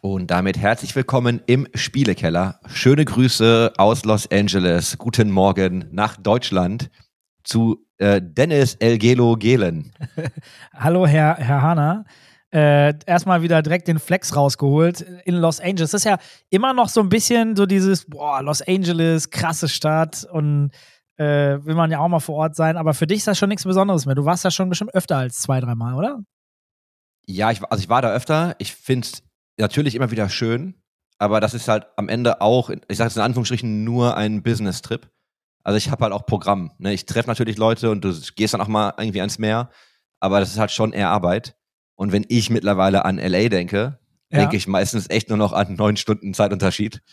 Und damit herzlich willkommen im Spielekeller. Schöne Grüße aus Los Angeles. Guten Morgen nach Deutschland zu äh, Dennis Elgelo Gelen. Hallo, Herr, Herr Hanna. Äh, erstmal wieder direkt den Flex rausgeholt in Los Angeles. Das ist ja immer noch so ein bisschen so dieses, boah, Los Angeles, krasse Stadt und äh, will man ja auch mal vor Ort sein. Aber für dich ist das schon nichts Besonderes mehr. Du warst da schon bestimmt öfter als zwei, dreimal, oder? Ja, ich, also ich war da öfter. Ich finde es natürlich immer wieder schön, aber das ist halt am Ende auch, ich sage es in Anführungsstrichen, nur ein Business-Trip. Also ich habe halt auch Programm. Ne? Ich treffe natürlich Leute und du gehst dann auch mal irgendwie ans Meer, aber das ist halt schon eher Arbeit. Und wenn ich mittlerweile an LA denke, ja. denke ich meistens echt nur noch an neun Stunden Zeitunterschied.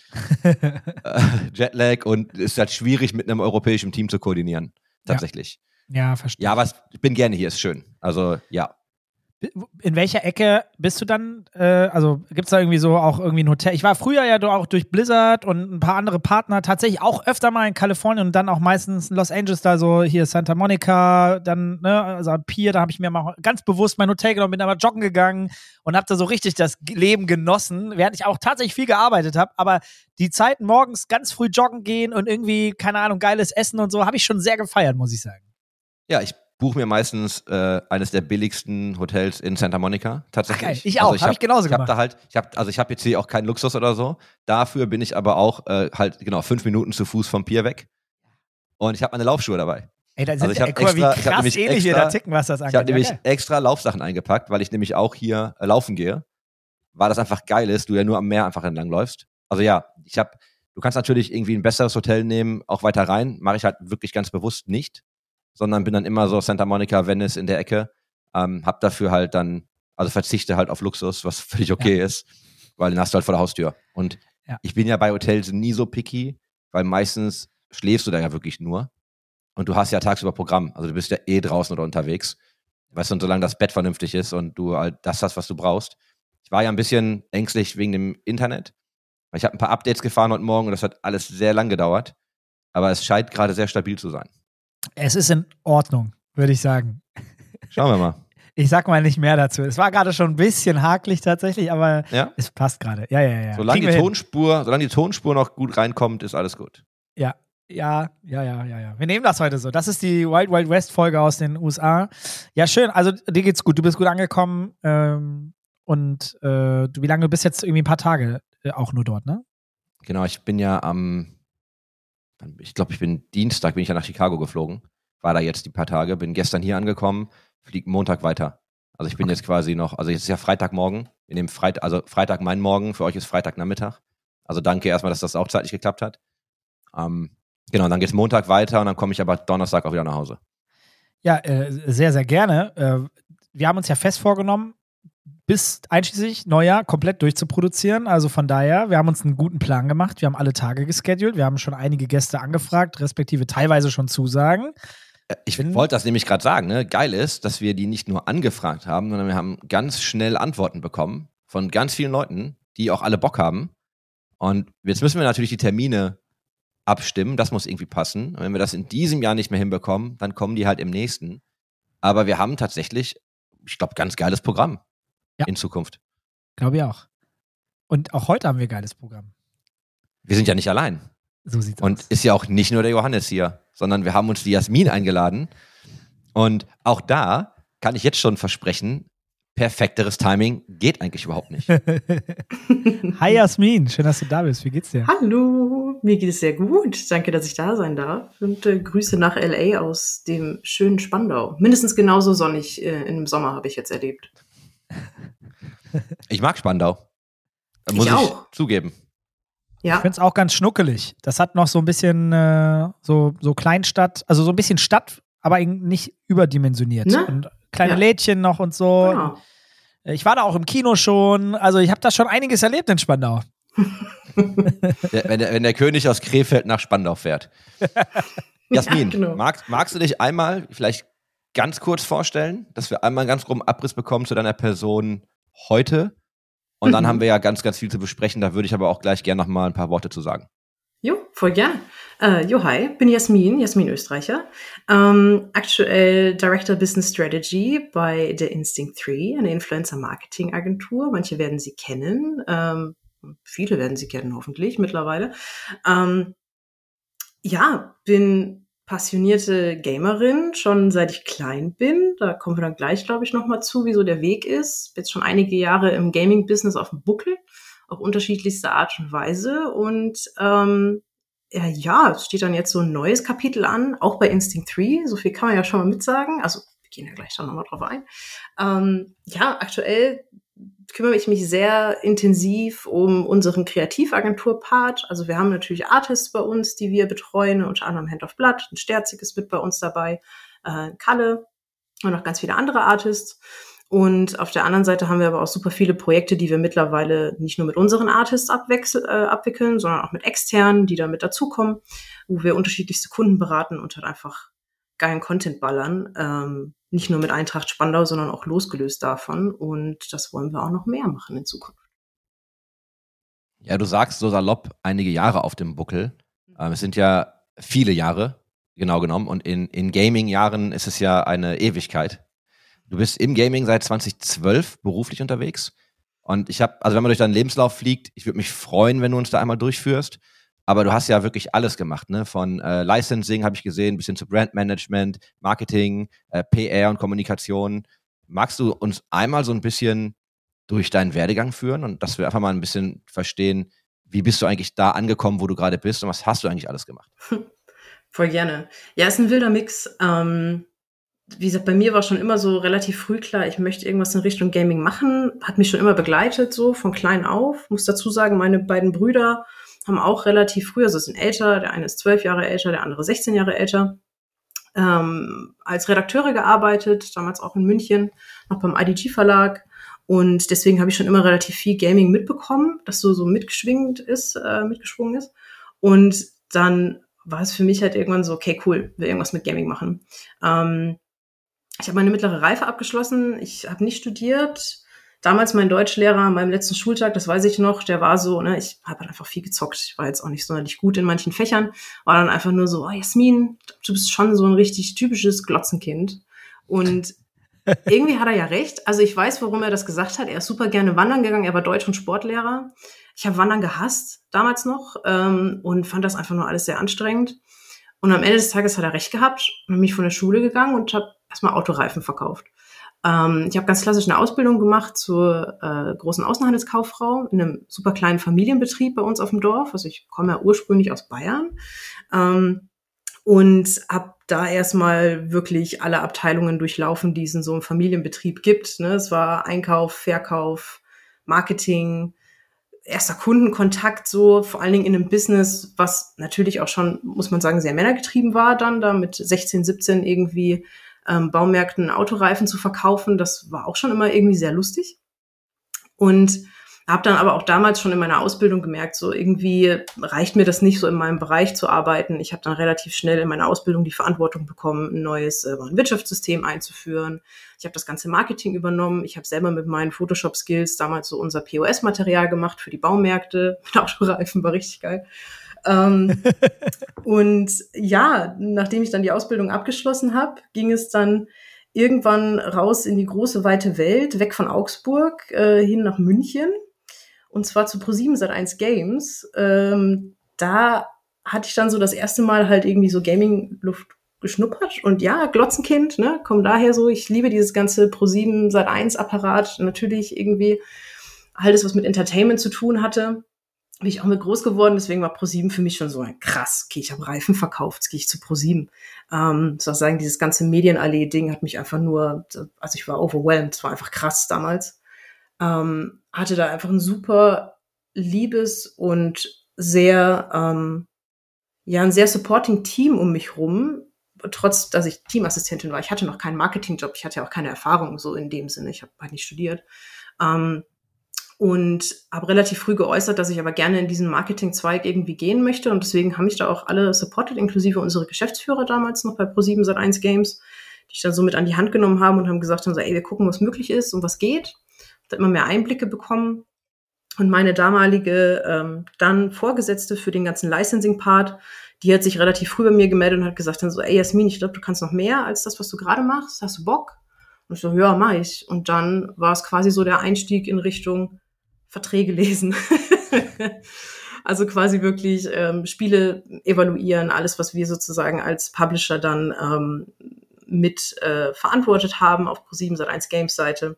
Äh, Jetlag und es ist halt schwierig mit einem europäischen Team zu koordinieren. Tatsächlich. Ja, ja verstehe. Ja, aber ich bin gerne hier, ist schön. Also ja. In welcher Ecke bist du dann? Äh, also gibt es da irgendwie so auch irgendwie ein Hotel? Ich war früher ja auch durch Blizzard und ein paar andere Partner tatsächlich auch öfter mal in Kalifornien und dann auch meistens in Los Angeles, da so hier Santa Monica, dann, ne, also Pier, da habe ich mir mal ganz bewusst mein Hotel genommen, bin da mal joggen gegangen und habe da so richtig das Leben genossen, während ich auch tatsächlich viel gearbeitet habe. Aber die Zeiten morgens ganz früh joggen gehen und irgendwie, keine Ahnung, geiles Essen und so, habe ich schon sehr gefeiert, muss ich sagen. Ja, ich buche mir meistens äh, eines der billigsten Hotels in Santa Monica tatsächlich. Okay, ich auch, also ich habe hab ich genauso ich hab gemacht. Da halt, ich hab, also ich habe jetzt hier auch keinen Luxus oder so. Dafür bin ich aber auch äh, halt genau fünf Minuten zu Fuß vom Pier weg. Und ich habe meine Laufschuhe dabei. Ey, da sind also ich mal, wie krass ähnlich extra, da ticken, was das angeht. Ich habe nämlich extra Laufsachen eingepackt, weil ich nämlich auch hier äh, laufen gehe. Weil das einfach geil ist, du ja nur am Meer einfach entlang läufst. Also ja, ich habe, du kannst natürlich irgendwie ein besseres Hotel nehmen, auch weiter rein. Mache ich halt wirklich ganz bewusst nicht sondern bin dann immer so Santa Monica, Venice in der Ecke. Ähm, hab dafür halt dann, also verzichte halt auf Luxus, was völlig okay ja. ist, weil den hast du halt vor der Haustür. Und ja. ich bin ja bei Hotels nie so picky, weil meistens schläfst du da ja wirklich nur. Und du hast ja tagsüber Programm. Also du bist ja eh draußen oder unterwegs. Weißt du, und solange das Bett vernünftig ist und du halt das hast, was du brauchst. Ich war ja ein bisschen ängstlich wegen dem Internet. Ich habe ein paar Updates gefahren heute Morgen und das hat alles sehr lang gedauert. Aber es scheint gerade sehr stabil zu sein. Es ist in Ordnung, würde ich sagen. Schauen wir mal. Ich sag mal nicht mehr dazu. Es war gerade schon ein bisschen hakelig tatsächlich, aber ja? es passt gerade. Ja, ja, ja. Solange die, Tonspur, solange die Tonspur noch gut reinkommt, ist alles gut. Ja, ja, ja, ja, ja, ja. Wir nehmen das heute so. Das ist die Wild Wild West Folge aus den USA. Ja, schön. Also dir geht's gut. Du bist gut angekommen. Ähm, und äh, wie lange du bist jetzt irgendwie ein paar Tage äh, auch nur dort, ne? Genau, ich bin ja am ich glaube, ich bin Dienstag, bin ich ja nach Chicago geflogen, war da jetzt die paar Tage, bin gestern hier angekommen, fliege Montag weiter. Also ich bin okay. jetzt quasi noch, also jetzt ist ja Freitagmorgen, in dem Freit also Freitag mein Morgen, für euch ist Freitagnachmittag. Also danke erstmal, dass das auch zeitlich geklappt hat. Ähm, genau, dann geht es Montag weiter und dann komme ich aber Donnerstag auch wieder nach Hause. Ja, äh, sehr, sehr gerne. Äh, wir haben uns ja fest vorgenommen, bis einschließlich Neujahr komplett durchzuproduzieren. Also von daher, wir haben uns einen guten Plan gemacht. Wir haben alle Tage geschedult. Wir haben schon einige Gäste angefragt, respektive teilweise schon Zusagen. Äh, ich wollte das nämlich gerade sagen. Ne? Geil ist, dass wir die nicht nur angefragt haben, sondern wir haben ganz schnell Antworten bekommen von ganz vielen Leuten, die auch alle Bock haben. Und jetzt müssen wir natürlich die Termine abstimmen. Das muss irgendwie passen. Und wenn wir das in diesem Jahr nicht mehr hinbekommen, dann kommen die halt im nächsten. Aber wir haben tatsächlich, ich glaube, ganz geiles Programm ja. in Zukunft. Glaube ich auch. Und auch heute haben wir ein geiles Programm. Wir sind ja nicht allein. So sieht's Und aus. ist ja auch nicht nur der Johannes hier, sondern wir haben uns die Jasmin eingeladen. Und auch da kann ich jetzt schon versprechen, perfekteres Timing geht eigentlich überhaupt nicht. Hi Jasmin, schön, dass du da bist. Wie geht's dir? Hallo, mir geht es sehr gut. Danke, dass ich da sein darf. Und äh, Grüße nach LA aus dem schönen Spandau. Mindestens genauso sonnig äh, im Sommer habe ich jetzt erlebt. Ich mag Spandau. Muss ich, ich zugeben. Ja. Ich finde es auch ganz schnuckelig. Das hat noch so ein bisschen äh, so, so Kleinstadt, also so ein bisschen Stadt, aber nicht überdimensioniert. Ne? Und kleine ja. Lädchen noch und so. Genau. Ich war da auch im Kino schon. Also ich habe da schon einiges erlebt in Spandau. der, wenn, der, wenn, der, König aus Krefeld nach Spandau fährt. Jasmin, ja, genau. magst, magst du dich einmal vielleicht ganz kurz vorstellen, dass wir einmal einen ganz groben Abriss bekommen zu deiner Person heute. Und mhm. dann haben wir ja ganz, ganz viel zu besprechen. Da würde ich aber auch gleich gerne noch mal ein paar Worte zu sagen. Jo, voll gern. Äh, jo, hi, bin Jasmin, Jasmin Österreicher. Ähm, aktuell Director Business Strategy bei der Instinct 3, eine Influencer-Marketing-Agentur. Manche werden sie kennen. Ähm, viele werden sie kennen, hoffentlich mittlerweile. Ähm, ja, bin passionierte Gamerin, schon seit ich klein bin. Da kommen wir dann gleich, glaube ich, nochmal zu, wieso der Weg ist. Jetzt schon einige Jahre im Gaming-Business auf dem Buckel, auf unterschiedlichste Art und Weise. Und ähm, ja, ja, es steht dann jetzt so ein neues Kapitel an, auch bei Instinct 3. So viel kann man ja schon mal mitsagen. Also, wir gehen ja gleich dann nochmal drauf ein. Ähm, ja, aktuell kümmere ich mich sehr intensiv um unseren Kreativagentur-Part. Also wir haben natürlich Artists bei uns, die wir betreuen, unter anderem Hand of Blood, ein Sterzig ist mit bei uns dabei, äh, Kalle und noch ganz viele andere Artists. Und auf der anderen Seite haben wir aber auch super viele Projekte, die wir mittlerweile nicht nur mit unseren Artists abwechsel, äh, abwickeln, sondern auch mit externen, die da mit dazukommen, wo wir unterschiedlichste Kunden beraten und halt einfach geilen Content ballern. Ähm, nicht nur mit Eintracht Spandau, sondern auch losgelöst davon. Und das wollen wir auch noch mehr machen in Zukunft. Ja, du sagst so salopp einige Jahre auf dem Buckel. Ähm, es sind ja viele Jahre, genau genommen. Und in, in Gaming-Jahren ist es ja eine Ewigkeit. Du bist im Gaming seit 2012 beruflich unterwegs. Und ich habe, also wenn man durch deinen Lebenslauf fliegt, ich würde mich freuen, wenn du uns da einmal durchführst. Aber du hast ja wirklich alles gemacht, ne? Von äh, Licensing habe ich gesehen, bis hin zu Brandmanagement, Marketing, äh, PR und Kommunikation. Magst du uns einmal so ein bisschen durch deinen Werdegang führen und dass wir einfach mal ein bisschen verstehen, wie bist du eigentlich da angekommen, wo du gerade bist und was hast du eigentlich alles gemacht? Voll gerne. Ja, ist ein wilder Mix. Ähm, wie gesagt, bei mir war schon immer so relativ früh klar, ich möchte irgendwas in Richtung Gaming machen. Hat mich schon immer begleitet, so von klein auf. Muss dazu sagen, meine beiden Brüder haben auch relativ früh, also sind älter, der eine ist zwölf Jahre älter, der andere 16 Jahre älter, ähm, als Redakteure gearbeitet, damals auch in München, noch beim IDG Verlag. Und deswegen habe ich schon immer relativ viel Gaming mitbekommen, das so, so mitgeschwingt ist, äh, mitgeschwungen ist. Und dann war es für mich halt irgendwann so, okay, cool, will irgendwas mit Gaming machen. Ähm, ich habe meine mittlere Reife abgeschlossen, ich habe nicht studiert, damals mein Deutschlehrer an meinem letzten Schultag, das weiß ich noch, der war so, ne, ich habe halt einfach viel gezockt. Ich war jetzt auch nicht sonderlich gut in manchen Fächern, war dann einfach nur so, oh Jasmin, du bist schon so ein richtig typisches Glotzenkind. Und irgendwie hat er ja recht. Also ich weiß, warum er das gesagt hat. Er ist super gerne wandern gegangen. Er war Deutsch- und Sportlehrer. Ich habe Wandern gehasst damals noch ähm, und fand das einfach nur alles sehr anstrengend. Und am Ende des Tages hat er recht gehabt und bin mich von der Schule gegangen und habe erstmal Autoreifen verkauft. Ähm, ich habe ganz klassisch eine Ausbildung gemacht zur äh, großen Außenhandelskauffrau in einem super kleinen Familienbetrieb bei uns auf dem Dorf. Also ich komme ja ursprünglich aus Bayern. Ähm, und habe da erstmal wirklich alle Abteilungen durchlaufen, die es in so einem Familienbetrieb gibt. Ne? Es war Einkauf, Verkauf, Marketing, erster Kundenkontakt, so vor allen Dingen in einem Business, was natürlich auch schon, muss man sagen, sehr männergetrieben war dann, da mit 16, 17 irgendwie ähm, Baumärkten Autoreifen zu verkaufen. Das war auch schon immer irgendwie sehr lustig. Und habe dann aber auch damals schon in meiner Ausbildung gemerkt, so irgendwie reicht mir das nicht, so in meinem Bereich zu arbeiten. Ich habe dann relativ schnell in meiner Ausbildung die Verantwortung bekommen, ein neues äh, Wirtschaftssystem einzuführen. Ich habe das ganze Marketing übernommen. Ich habe selber mit meinen Photoshop-Skills damals so unser POS-Material gemacht für die Baumärkte. Mit Autoreifen war richtig geil. Ähm, und ja, nachdem ich dann die Ausbildung abgeschlossen habe, ging es dann irgendwann raus in die große weite Welt, weg von Augsburg äh, hin nach München. Und zwar zu Pro7 Sat1 Games. Ähm, da hatte ich dann so das erste Mal halt irgendwie so Gaming-Luft geschnuppert. Und ja, Glotzenkind, ne, komm daher so. Ich liebe dieses ganze Pro7 Sat1 Apparat. Natürlich irgendwie alles, was mit Entertainment zu tun hatte bin ich auch mit groß geworden, deswegen war ProSieben für mich schon so ein krass, okay, ich habe Reifen verkauft, jetzt gehe ich zu ProSieben. Ähm, soll sagen, dieses ganze Medienallee-Ding hat mich einfach nur, also ich war overwhelmed, es war einfach krass damals. Ähm, hatte da einfach ein super liebes und sehr, ähm, ja, ein sehr supporting Team um mich rum, trotz, dass ich Teamassistentin war. Ich hatte noch keinen Marketingjob, ich hatte ja auch keine Erfahrung so in dem Sinne, ich habe halt nicht studiert. Ähm, und habe relativ früh geäußert, dass ich aber gerne in diesen Marketingzweig irgendwie gehen möchte und deswegen haben mich da auch alle supported, inklusive unsere Geschäftsführer damals noch bei Pro7 Sat1 Games, die ich dann so mit an die Hand genommen haben und haben gesagt haben, so, ey, wir gucken, was möglich ist und was geht. Da immer mehr Einblicke bekommen und meine damalige ähm, dann Vorgesetzte für den ganzen Licensing-Part, die hat sich relativ früh bei mir gemeldet und hat gesagt dann so, ey Jasmin, ich glaube, du kannst noch mehr als das, was du gerade machst. Hast du Bock? Und ich so, ja, mach ich. Und dann war es quasi so der Einstieg in Richtung Verträge lesen. also quasi wirklich ähm, Spiele evaluieren, alles, was wir sozusagen als Publisher dann ähm, mit äh, verantwortet haben auf Pro7 Sat1 Games Seite.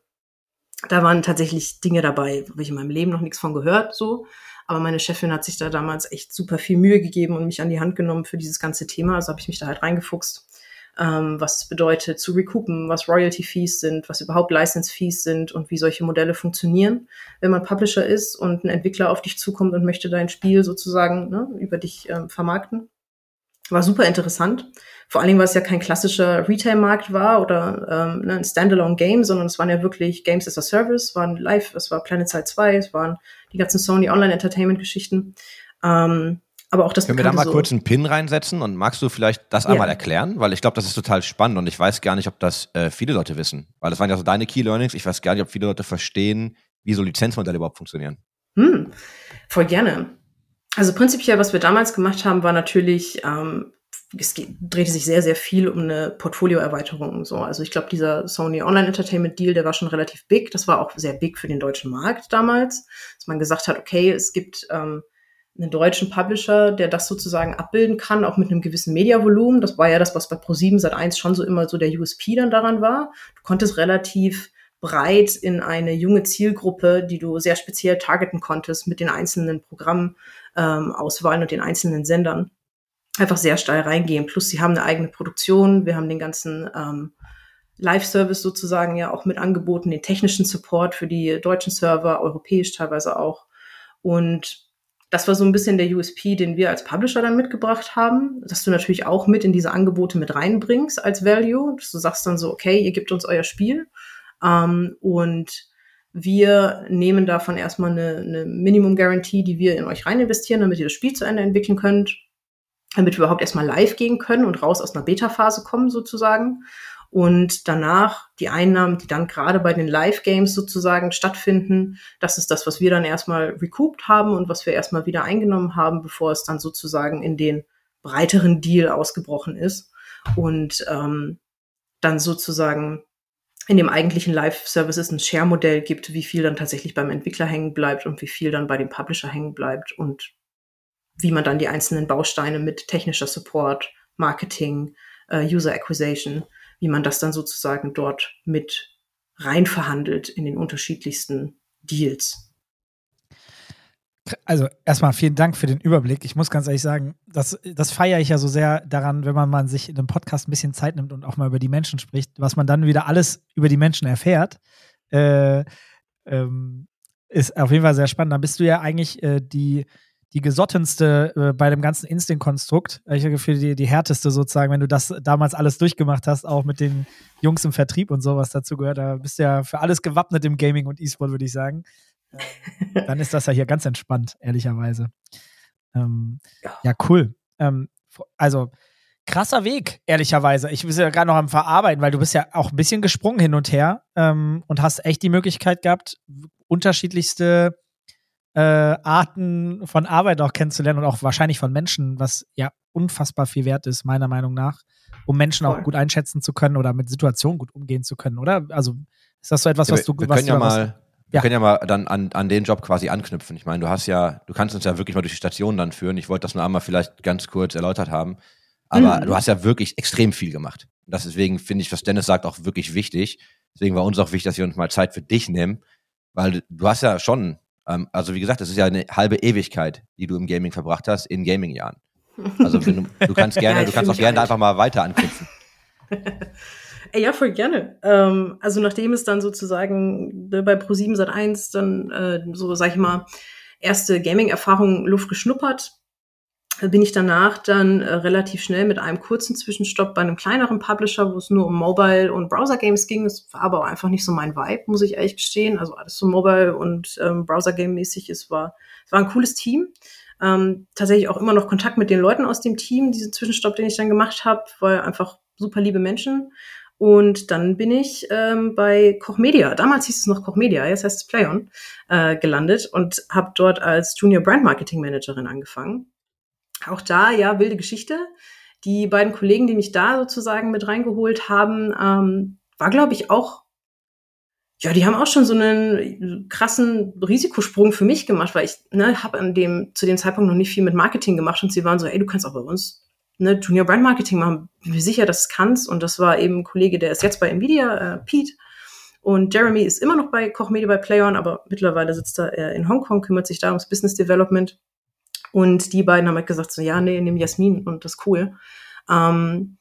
Da waren tatsächlich Dinge dabei, wo ich in meinem Leben noch nichts von gehört, so. Aber meine Chefin hat sich da damals echt super viel Mühe gegeben und mich an die Hand genommen für dieses ganze Thema. Also habe ich mich da halt reingefuchst, ähm, was es bedeutet zu recoupen, was Royalty Fees sind, was überhaupt License Fees sind und wie solche Modelle funktionieren, wenn man Publisher ist und ein Entwickler auf dich zukommt und möchte dein Spiel sozusagen ne, über dich ähm, vermarkten. War super interessant. Vor allen Dingen, weil es ja kein klassischer Retail-Markt war oder ähm, ne, ein Standalone-Game, sondern es waren ja wirklich Games as a Service, waren live, es war Planet Side 2, es waren die ganzen Sony Online-Entertainment-Geschichten. Ähm, aber auch das Können wir da mal so kurz einen Pin reinsetzen und magst du vielleicht das einmal ja. erklären? Weil ich glaube, das ist total spannend und ich weiß gar nicht, ob das äh, viele Leute wissen. Weil das waren ja so deine Key Learnings. Ich weiß gar nicht, ob viele Leute verstehen, wie so Lizenzmodelle überhaupt funktionieren. Hm, voll gerne. Also prinzipiell, was wir damals gemacht haben, war natürlich ähm, es drehte sich sehr, sehr viel um eine Portfolioerweiterung. So. Also ich glaube, dieser Sony Online Entertainment Deal, der war schon relativ big. Das war auch sehr big für den deutschen Markt damals, dass man gesagt hat, okay, es gibt ähm, einen deutschen Publisher, der das sozusagen abbilden kann, auch mit einem gewissen Mediavolumen. Das war ja das, was bei Pro7 seit 1 schon so immer so der USP dann daran war. Du konntest relativ breit in eine junge Zielgruppe, die du sehr speziell targeten konntest mit den einzelnen Programmauswahlen ähm, und den einzelnen Sendern einfach sehr steil reingehen. Plus sie haben eine eigene Produktion, wir haben den ganzen ähm, Live-Service sozusagen ja auch mit angeboten, den technischen Support für die deutschen Server, europäisch teilweise auch. Und das war so ein bisschen der USP, den wir als Publisher dann mitgebracht haben, dass du natürlich auch mit in diese Angebote mit reinbringst als Value, dass du sagst dann so, okay, ihr gebt uns euer Spiel ähm, und wir nehmen davon erstmal eine, eine Minimum Guarantee, die wir in euch rein investieren, damit ihr das Spiel zu Ende entwickeln könnt damit wir überhaupt erstmal live gehen können und raus aus einer Beta-Phase kommen sozusagen. Und danach die Einnahmen, die dann gerade bei den Live-Games sozusagen stattfinden, das ist das, was wir dann erstmal recouped haben und was wir erstmal wieder eingenommen haben, bevor es dann sozusagen in den breiteren Deal ausgebrochen ist. Und ähm, dann sozusagen in dem eigentlichen Live-Services ein Share-Modell gibt, wie viel dann tatsächlich beim Entwickler hängen bleibt und wie viel dann bei dem Publisher hängen bleibt und wie man dann die einzelnen Bausteine mit technischer Support, Marketing, äh, User Acquisition, wie man das dann sozusagen dort mit rein verhandelt in den unterschiedlichsten Deals. Also erstmal vielen Dank für den Überblick. Ich muss ganz ehrlich sagen, das, das feiere ich ja so sehr daran, wenn man, man sich in einem Podcast ein bisschen Zeit nimmt und auch mal über die Menschen spricht, was man dann wieder alles über die Menschen erfährt. Äh, ähm, ist auf jeden Fall sehr spannend. Da bist du ja eigentlich äh, die die gesottenste äh, bei dem ganzen Instinct-Konstrukt. Ich habe Gefühl, die, die härteste sozusagen, wenn du das damals alles durchgemacht hast, auch mit den Jungs im Vertrieb und sowas dazu gehört. Da bist du ja für alles gewappnet im Gaming und E-Sport, würde ich sagen. Ähm, dann ist das ja hier ganz entspannt, ehrlicherweise. Ähm, ja. ja. cool. Ähm, also, krasser Weg, ehrlicherweise. Ich bin ja gerade noch am Verarbeiten, weil du bist ja auch ein bisschen gesprungen hin und her ähm, und hast echt die Möglichkeit gehabt, unterschiedlichste äh, Arten von Arbeit auch kennenzulernen und auch wahrscheinlich von Menschen, was ja unfassbar viel wert ist, meiner Meinung nach, um Menschen Voll. auch gut einschätzen zu können oder mit Situationen gut umgehen zu können, oder? Also ist das so etwas, was du, wir, was können ja mal, wir können ja mal dann an, an den Job quasi anknüpfen. Ich meine, du hast ja, du kannst uns ja wirklich mal durch die Station dann führen. Ich wollte das nur einmal vielleicht ganz kurz erläutert haben. Aber mhm. du hast ja wirklich extrem viel gemacht. Das deswegen finde ich, was Dennis sagt, auch wirklich wichtig. Deswegen war uns auch wichtig, dass wir uns mal Zeit für dich nehmen. Weil du hast ja schon ähm, also wie gesagt, das ist ja eine halbe Ewigkeit, die du im Gaming verbracht hast, in Gaming-Jahren. Also du, du, kannst gerne, ja, du kannst auch gerne einfach mal weiter anknüpfen. ja, voll gerne. Ähm, also nachdem es dann sozusagen ne, bei Pro7 Sat 1 dann äh, so, sag ich mal, erste Gaming-Erfahrung Luft geschnuppert, bin ich danach dann äh, relativ schnell mit einem kurzen Zwischenstopp bei einem kleineren Publisher, wo es nur um Mobile und Browser Games ging. Das war aber einfach nicht so mein Vibe, muss ich ehrlich gestehen. Also alles so Mobile und ähm, Browser Game mäßig ist, war, es war ein cooles Team. Ähm, tatsächlich auch immer noch Kontakt mit den Leuten aus dem Team, diesen Zwischenstopp, den ich dann gemacht habe, weil einfach super liebe Menschen. Und dann bin ich ähm, bei Koch Media, damals hieß es noch Koch Media, jetzt heißt es Playon, äh, gelandet und habe dort als Junior Brand Marketing Managerin angefangen Auch da, ja, wilde Geschichte. Die beiden Kollegen, die mich da sozusagen mit reingeholt haben, ähm, war, glaube ich, auch, ja, die haben auch schon so einen krassen Risikosprung für mich gemacht, weil ich ne, habe an dem zu dem Zeitpunkt noch nicht viel mit Marketing gemacht und sie waren so, ey, du kannst auch bei uns ne, Junior Brand Marketing machen. Bin mir sicher, dass du kannst. Und das war eben ein Kollege, der ist jetzt bei Nvidia, äh, Pete. Und Jeremy ist immer noch bei Koch Media bei PlayOn, aber mittlerweile sitzt er äh, in Hongkong, kümmert sich da ums Business Development. Und die beiden haben halt gesagt, so ja, nee, nimm Jasmin und das ist cool. Ähm,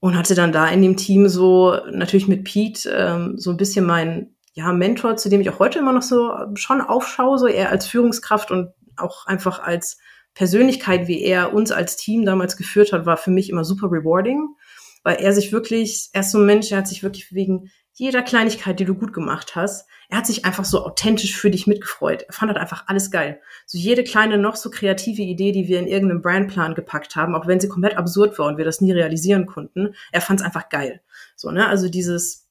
und hatte dann da in dem Team so natürlich mit Pete ähm, so ein bisschen mein ja, Mentor, zu dem ich auch heute immer noch so schon aufschaue, so eher als Führungskraft und auch einfach als Persönlichkeit, wie er uns als Team damals geführt hat, war für mich immer super rewarding, weil er sich wirklich, er ist so ein Mensch, er hat sich wirklich wegen jeder Kleinigkeit, die du gut gemacht hast, er hat sich einfach so authentisch für dich mitgefreut. Er fand halt einfach alles geil. So jede kleine, noch so kreative Idee, die wir in irgendeinem Brandplan gepackt haben, auch wenn sie komplett absurd war und wir das nie realisieren konnten, er fand es einfach geil. So, ne? Also dieses,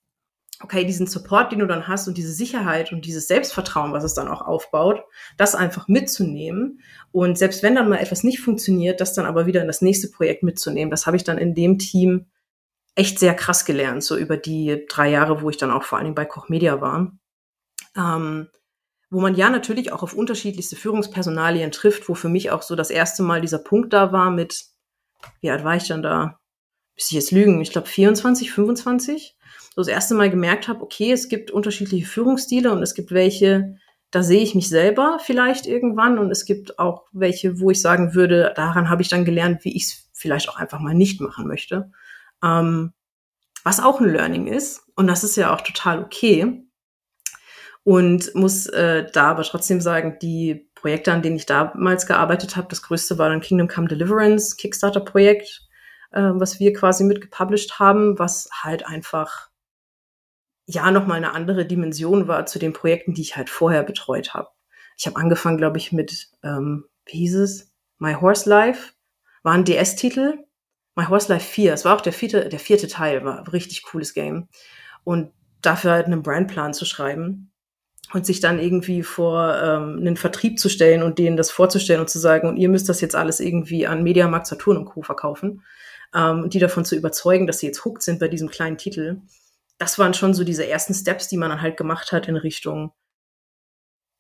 okay, diesen Support, den du dann hast und diese Sicherheit und dieses Selbstvertrauen, was es dann auch aufbaut, das einfach mitzunehmen und selbst wenn dann mal etwas nicht funktioniert, das dann aber wieder in das nächste Projekt mitzunehmen, das habe ich dann in dem Team echt sehr krass gelernt, so über die drei Jahre, wo ich dann auch vor allen Dingen bei Koch Media war. Ähm, wo man ja natürlich auch auf unterschiedlichste Führungspersonalien trifft, wo für mich auch so das erste Mal dieser Punkt da war mit, wie alt war ich dann da? Müsste ich jetzt lügen? Ich glaube 24, 25. So das erste Mal gemerkt habe, okay, es gibt unterschiedliche Führungsstile und es gibt welche, da sehe ich mich selber vielleicht irgendwann und es gibt auch welche, wo ich sagen würde, daran habe ich dann gelernt, wie ich es vielleicht auch einfach mal nicht machen möchte. Ähm, was auch ein Learning ist. Und das ist ja auch total okay. Und muss äh, da aber trotzdem sagen, die Projekte, an denen ich damals gearbeitet habe, das größte war dann Kingdom Come Deliverance, Kickstarter-Projekt, äh, was wir quasi mitgepublished haben, was halt einfach ja nochmal eine andere Dimension war zu den Projekten, die ich halt vorher betreut habe. Ich habe angefangen, glaube ich, mit, ähm, wie hieß es? My Horse Life, war ein DS-Titel My Horse Life 4, es war auch der vierte, der vierte Teil, war ein richtig cooles Game. Und dafür halt einen Brandplan zu schreiben und sich dann irgendwie vor ähm, einen Vertrieb zu stellen und denen das vorzustellen und zu sagen, und ihr müsst das jetzt alles irgendwie an Mediamarkt, Saturn und Co. verkaufen ähm, die davon zu überzeugen, dass sie jetzt hooked sind bei diesem kleinen Titel. Das waren schon so diese ersten Steps, die man dann halt gemacht hat in Richtung,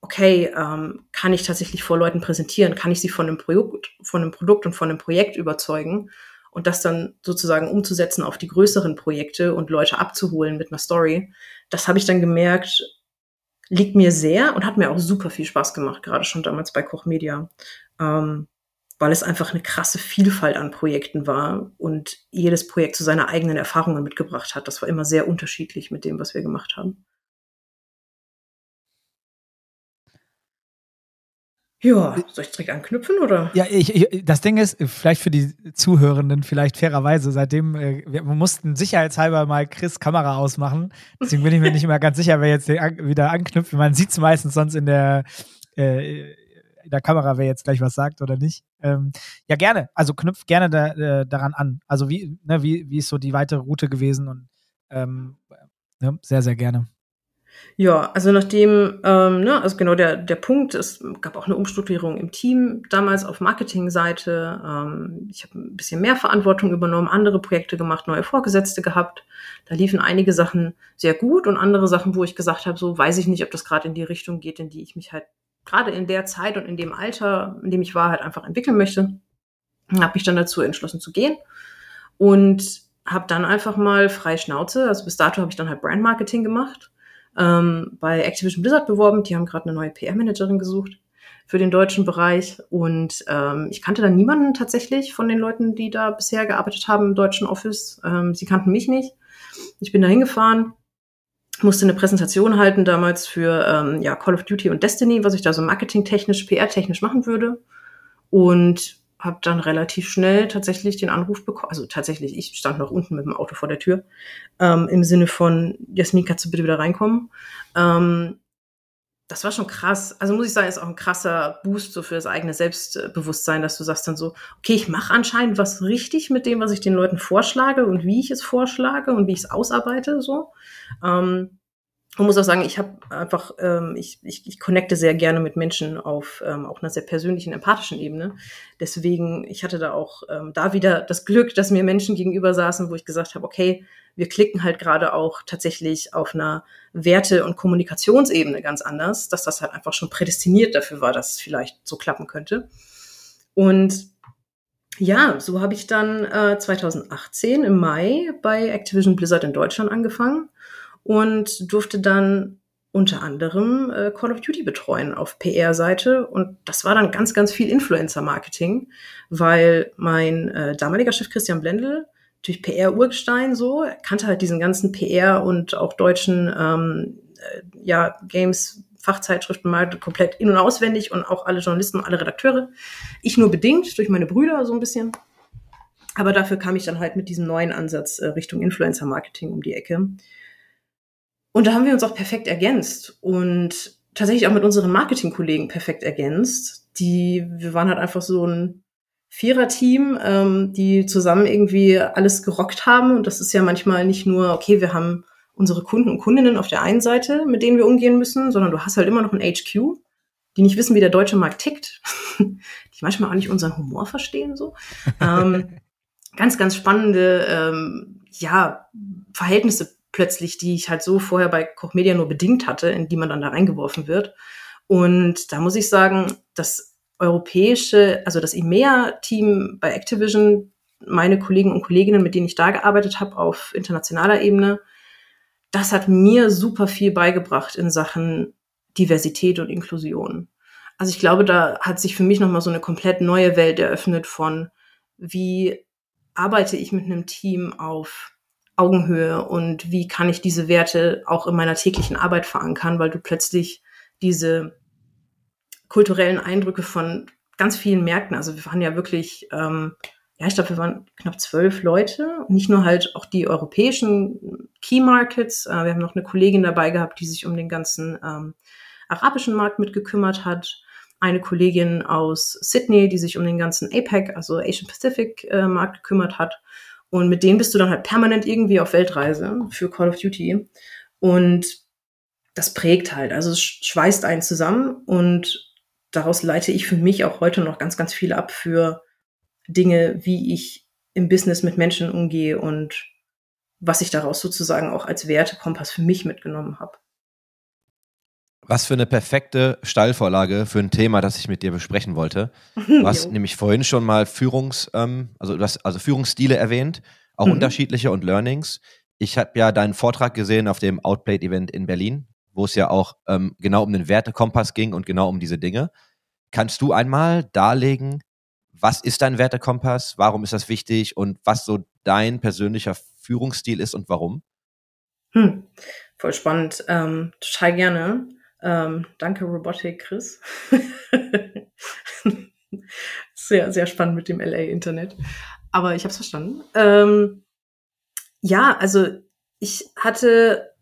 okay, ähm, kann ich tatsächlich vor Leuten präsentieren, kann ich sie von einem Produkt, von einem Produkt und von einem Projekt überzeugen und das dann sozusagen umzusetzen auf die größeren Projekte und Leute abzuholen mit einer Story, das habe ich dann gemerkt, liegt mir sehr und hat mir auch super viel Spaß gemacht, gerade schon damals bei Koch Media, ähm, weil es einfach eine krasse Vielfalt an Projekten war und jedes Projekt zu seiner eigenen Erfahrungen mitgebracht hat. Das war immer sehr unterschiedlich mit dem, was wir gemacht haben. Ja, soll ich direkt anknüpfen oder? Ja, ich, ich, das Ding ist, vielleicht für die Zuhörenden, vielleicht fairerweise, seitdem äh, wir mussten sicherheitshalber mal Chris Kamera ausmachen. Deswegen bin ich mir nicht immer ganz sicher, wer jetzt wieder anknüpft. Man sieht es meistens sonst in der, äh, in der Kamera, wer jetzt gleich was sagt oder nicht. Ähm, ja, gerne. Also knüpft gerne da, äh, daran an. Also wie, ne, wie, wie ist so die weitere Route gewesen und ähm, ne, sehr, sehr gerne. Ja, also nachdem, ähm, ne, also genau der, der Punkt, es gab auch eine Umstrukturierung im Team damals auf Marketingseite. Ähm, ich habe ein bisschen mehr Verantwortung übernommen, andere Projekte gemacht, neue Vorgesetzte gehabt. Da liefen einige Sachen sehr gut und andere Sachen, wo ich gesagt habe, so weiß ich nicht, ob das gerade in die Richtung geht, in die ich mich halt gerade in der Zeit und in dem Alter, in dem ich war, halt einfach entwickeln möchte. Habe mich dann dazu entschlossen zu gehen und habe dann einfach mal frei Schnauze, also bis dato habe ich dann halt Brand Marketing gemacht ähm, bei Activision Blizzard beworben. Die haben gerade eine neue PR-Managerin gesucht für den deutschen Bereich. Und ähm, ich kannte da niemanden tatsächlich von den Leuten, die da bisher gearbeitet haben im deutschen Office. Ähm, sie kannten mich nicht. Ich bin da hingefahren, musste eine Präsentation halten damals für ähm, ja, Call of Duty und Destiny, was ich da so marketingtechnisch, PR-technisch machen würde. Und habe dann relativ schnell tatsächlich den Anruf bekommen, also tatsächlich, ich stand noch unten mit dem Auto vor der Tür, ähm, im Sinne von, Jasmin, kannst du bitte wieder reinkommen? Ähm, das war schon krass. Also muss ich sagen, ist auch ein krasser Boost so für das eigene Selbstbewusstsein, dass du sagst dann so, okay, ich mache anscheinend was richtig mit dem, was ich den Leuten vorschlage und wie ich es vorschlage und wie ich es ausarbeite, so. Ähm, man muss auch sagen, ich habe einfach, ähm, ich, ich, ich connecte sehr gerne mit Menschen auf ähm, auch einer sehr persönlichen, empathischen Ebene. Deswegen, ich hatte da auch ähm, da wieder das Glück, dass mir Menschen gegenüber saßen, wo ich gesagt habe, okay, wir klicken halt gerade auch tatsächlich auf einer Werte- und Kommunikationsebene ganz anders, dass das halt einfach schon prädestiniert dafür war, dass es vielleicht so klappen könnte. Und ja, so habe ich dann äh, 2018 im Mai bei Activision Blizzard in Deutschland angefangen und durfte dann unter anderem äh, Call of Duty betreuen auf PR-Seite. Und das war dann ganz, ganz viel Influencer-Marketing, weil mein äh, damaliger Chef Christian Blendl, durch PR-Urgestein so, kannte halt diesen ganzen PR und auch deutschen ähm, äh, ja, Games, Fachzeitschriften mal komplett in- und auswendig und auch alle Journalisten alle Redakteure. Ich nur bedingt durch meine Brüder so ein bisschen. Aber dafür kam ich dann halt mit diesem neuen Ansatz äh, Richtung Influencer-Marketing um die Ecke. Und da haben wir uns auch perfekt ergänzt und tatsächlich auch mit unseren Marketingkollegen perfekt ergänzt. Die, wir waren halt einfach so ein Vierer-Team, ähm, die zusammen irgendwie alles gerockt haben. Und das ist ja manchmal nicht nur, okay, wir haben unsere Kunden und Kundinnen auf der einen Seite, mit denen wir umgehen müssen, sondern du hast halt immer noch ein HQ, die nicht wissen, wie der deutsche Markt tickt, die manchmal auch nicht unseren Humor verstehen, so. ähm, ganz, ganz spannende, ähm, ja, Verhältnisse plötzlich, die ich halt so vorher bei Koch Media nur bedingt hatte, in die man dann da reingeworfen wird. Und da muss ich sagen, das europäische, also das EMEA-Team bei Activision, meine Kollegen und Kolleginnen, mit denen ich da gearbeitet habe auf internationaler Ebene, das hat mir super viel beigebracht in Sachen Diversität und Inklusion. Also ich glaube, da hat sich für mich nochmal so eine komplett neue Welt eröffnet von, wie arbeite ich mit einem Team auf Augenhöhe und wie kann ich diese Werte auch in meiner täglichen Arbeit verankern, weil du plötzlich diese kulturellen Eindrücke von ganz vielen Märkten, also wir waren ja wirklich, ähm, ja, ich glaube, wir waren knapp zwölf Leute, nicht nur halt auch die europäischen Key Markets, äh, wir haben noch eine Kollegin dabei gehabt, die sich um den ganzen ähm, arabischen Markt mitgekümmert hat, eine Kollegin aus Sydney, die sich um den ganzen APEC, also Asian Pacific äh, Markt gekümmert hat und mit denen bist du dann halt permanent irgendwie auf Weltreise für Call of Duty. Und das prägt halt, also es schweißt einen zusammen und daraus leite ich für mich auch heute noch ganz, ganz viel ab für Dinge, wie ich im Business mit Menschen umgehe und was ich daraus sozusagen auch als Wertekompass für mich mitgenommen habe. Was für eine perfekte Steilvorlage für ein Thema, das ich mit dir besprechen wollte. Du hast nämlich vorhin schon mal Führungs, ähm, also hast also Führungsstile erwähnt, auch mhm. unterschiedliche und Learnings. Ich habe ja deinen Vortrag gesehen auf dem Outplayed-Event in Berlin, wo es ja auch ähm, genau um den Wertekompass ging und genau um diese Dinge. Kannst du einmal darlegen, was ist dein Wertekompass, warum ist das wichtig und was so dein persönlicher Führungsstil ist und warum? Hm, voll spannend. Ähm, total gerne. Ähm, danke, Robotic Chris. sehr, sehr spannend mit dem LA-Internet. Aber ich habe es verstanden. Ähm, ja, also ich hatte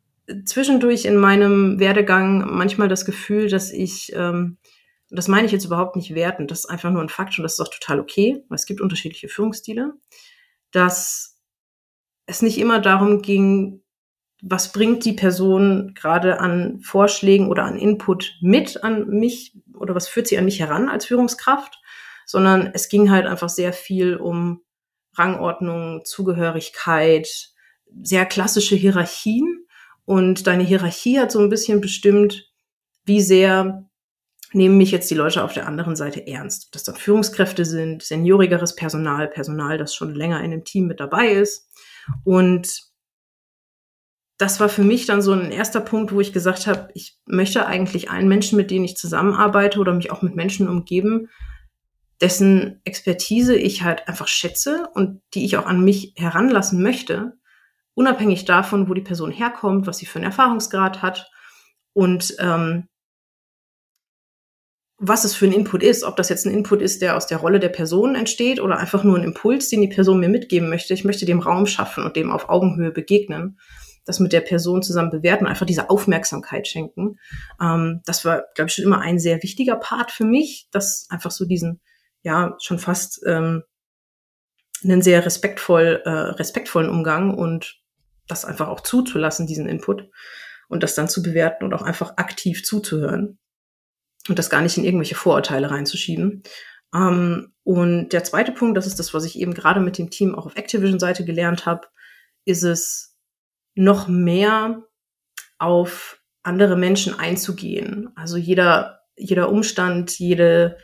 zwischendurch in meinem Werdegang manchmal das Gefühl, dass ich, ähm, das meine ich jetzt überhaupt nicht wertend, das ist einfach nur ein Fakt und das ist auch total okay, weil es gibt unterschiedliche Führungsstile, dass es nicht immer darum ging, was bringt die Person gerade an Vorschlägen oder an Input mit an mich oder was führt sie an mich heran als Führungskraft, sondern es ging halt einfach sehr viel um Rangordnung, Zugehörigkeit, sehr klassische Hierarchien und deine Hierarchie hat so ein bisschen bestimmt, wie sehr nehmen mich jetzt die Leute auf der anderen Seite ernst. Ob das dann Führungskräfte sind, seniorigeres Personal, Personal, das schon länger in dem Team mit dabei ist. Und das war für mich dann so ein erster Punkt, wo ich gesagt habe, ich möchte eigentlich allen Menschen, mit denen ich zusammenarbeite oder mich auch mit Menschen umgeben, dessen Expertise ich halt einfach schätze und die ich auch an mich heranlassen möchte, unabhängig davon, wo die Person herkommt, was sie für einen Erfahrungsgrad hat und ähm, was es für ein Input ist, ob das jetzt ein Input ist, der aus der Rolle der Person entsteht oder einfach nur ein Impuls, den die Person mir mitgeben möchte. Ich möchte dem Raum schaffen und dem auf Augenhöhe begegnen das mit der Person zusammen bewerten, einfach diese Aufmerksamkeit schenken. Ähm, das war, glaube ich, schon immer ein sehr wichtiger Part für mich, das einfach so diesen, ja, schon fast ähm, einen sehr respektvoll, äh, respektvollen Umgang und das einfach auch zuzulassen, diesen Input. und das dann zu bewerten und auch einfach aktiv zuzuhören und das gar nicht in irgendwelche Vorurteile reinzuschieben. Ähm, und der zweite Punkt, das ist das, was ich eben gerade mit dem Team auch auf Activision-Seite gelernt habe, ist es noch mehr auf andere Menschen einzugehen. Also jeder, jeder Umstand, jede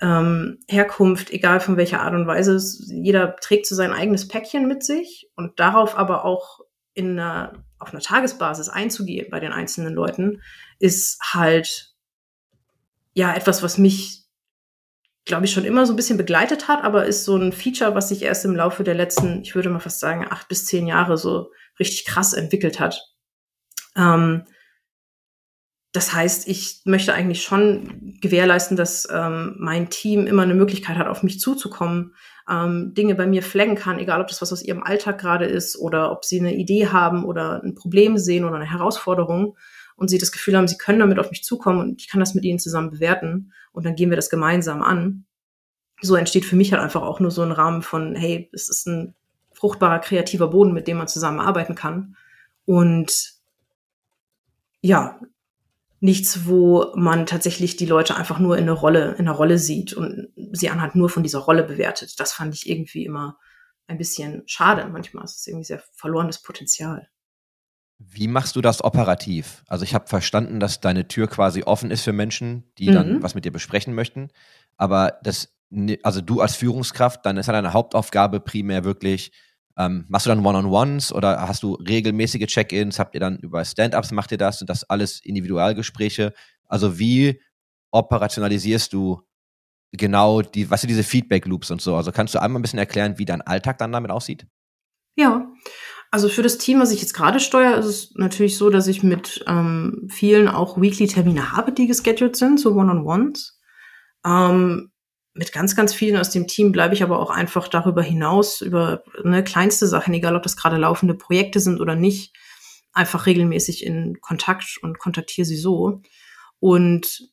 ähm, Herkunft, egal von welcher Art und Weise, jeder trägt so sein eigenes Päckchen mit sich und darauf aber auch in einer, auf einer Tagesbasis einzugehen bei den einzelnen Leuten, ist halt ja etwas, was mich, glaube ich, schon immer so ein bisschen begleitet hat, aber ist so ein Feature, was sich erst im Laufe der letzten, ich würde mal fast sagen, acht bis zehn Jahre so richtig krass entwickelt hat. Ähm, das heißt, ich möchte eigentlich schon gewährleisten, dass ähm, mein Team immer eine Möglichkeit hat, auf mich zuzukommen, ähm, Dinge bei mir flaggen kann, egal ob das was aus ihrem Alltag gerade ist oder ob sie eine Idee haben oder ein Problem sehen oder eine Herausforderung und sie das Gefühl haben, sie können damit auf mich zukommen und ich kann das mit ihnen zusammen bewerten und dann gehen wir das gemeinsam an. So entsteht für mich halt einfach auch nur so ein Rahmen von, hey, es ist ein fruchtbarer, kreativer Boden, mit dem man zusammenarbeiten kann. Und ja, nichts, wo man tatsächlich die Leute einfach nur in eine Rolle, in einer Rolle sieht und sie anhand nur von dieser Rolle bewertet. Das fand ich irgendwie immer ein bisschen schade. Manchmal ist es irgendwie sehr verlorenes Potenzial. Wie machst du das operativ? Also ich habe verstanden, dass deine Tür quasi offen ist für Menschen, die mhm. dann was mit dir besprechen möchten. Aber das, also du als Führungskraft, dann ist ja deine Hauptaufgabe primär wirklich ähm, machst du dann One-on-Ones oder hast du regelmäßige Check-ins? Habt ihr dann über Stand-ups, macht ihr das? Sind das alles Individualgespräche? Also wie operationalisierst du genau die, was sind diese Feedback-Loops und so? Also kannst du einmal ein bisschen erklären, wie dein Alltag dann damit aussieht? Ja, also für das Team, was ich jetzt gerade steuere, ist es natürlich so, dass ich mit ähm, vielen auch Weekly-Termine habe, die gescheduled sind, so One-on-Ones. Ähm, mit ganz, ganz vielen aus dem Team bleibe ich aber auch einfach darüber hinaus, über ne, kleinste Sachen, egal ob das gerade laufende Projekte sind oder nicht, einfach regelmäßig in Kontakt und kontaktiere sie so. Und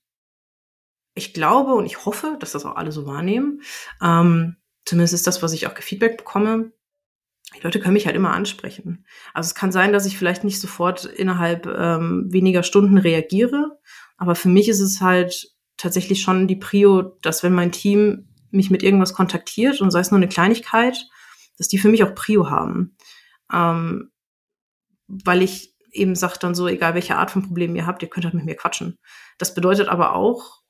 ich glaube und ich hoffe, dass das auch alle so wahrnehmen. Ähm, zumindest ist das, was ich auch Feedback bekomme. Die Leute können mich halt immer ansprechen. Also es kann sein, dass ich vielleicht nicht sofort innerhalb ähm, weniger Stunden reagiere, aber für mich ist es halt tatsächlich schon die Prio, dass wenn mein Team mich mit irgendwas kontaktiert und sei es nur eine Kleinigkeit, dass die für mich auch Prio haben. Ähm, weil ich eben sage dann so, egal welche Art von Problem ihr habt, ihr könnt halt mit mir quatschen. Das bedeutet aber auch,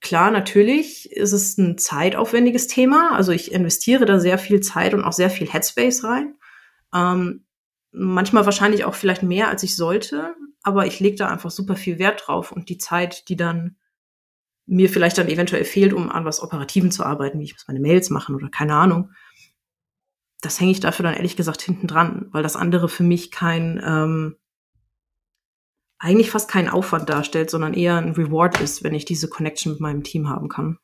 klar, natürlich ist es ein zeitaufwendiges Thema. Also ich investiere da sehr viel Zeit und auch sehr viel Headspace rein. Ähm, manchmal wahrscheinlich auch vielleicht mehr, als ich sollte, aber ich lege da einfach super viel Wert drauf und die Zeit, die dann mir vielleicht dann eventuell fehlt, um an was Operativen zu arbeiten, wie ich muss meine Mails machen oder keine Ahnung. Das hänge ich dafür dann ehrlich gesagt hinten dran, weil das andere für mich kein, ähm, eigentlich fast keinen Aufwand darstellt, sondern eher ein Reward ist, wenn ich diese Connection mit meinem Team haben kann.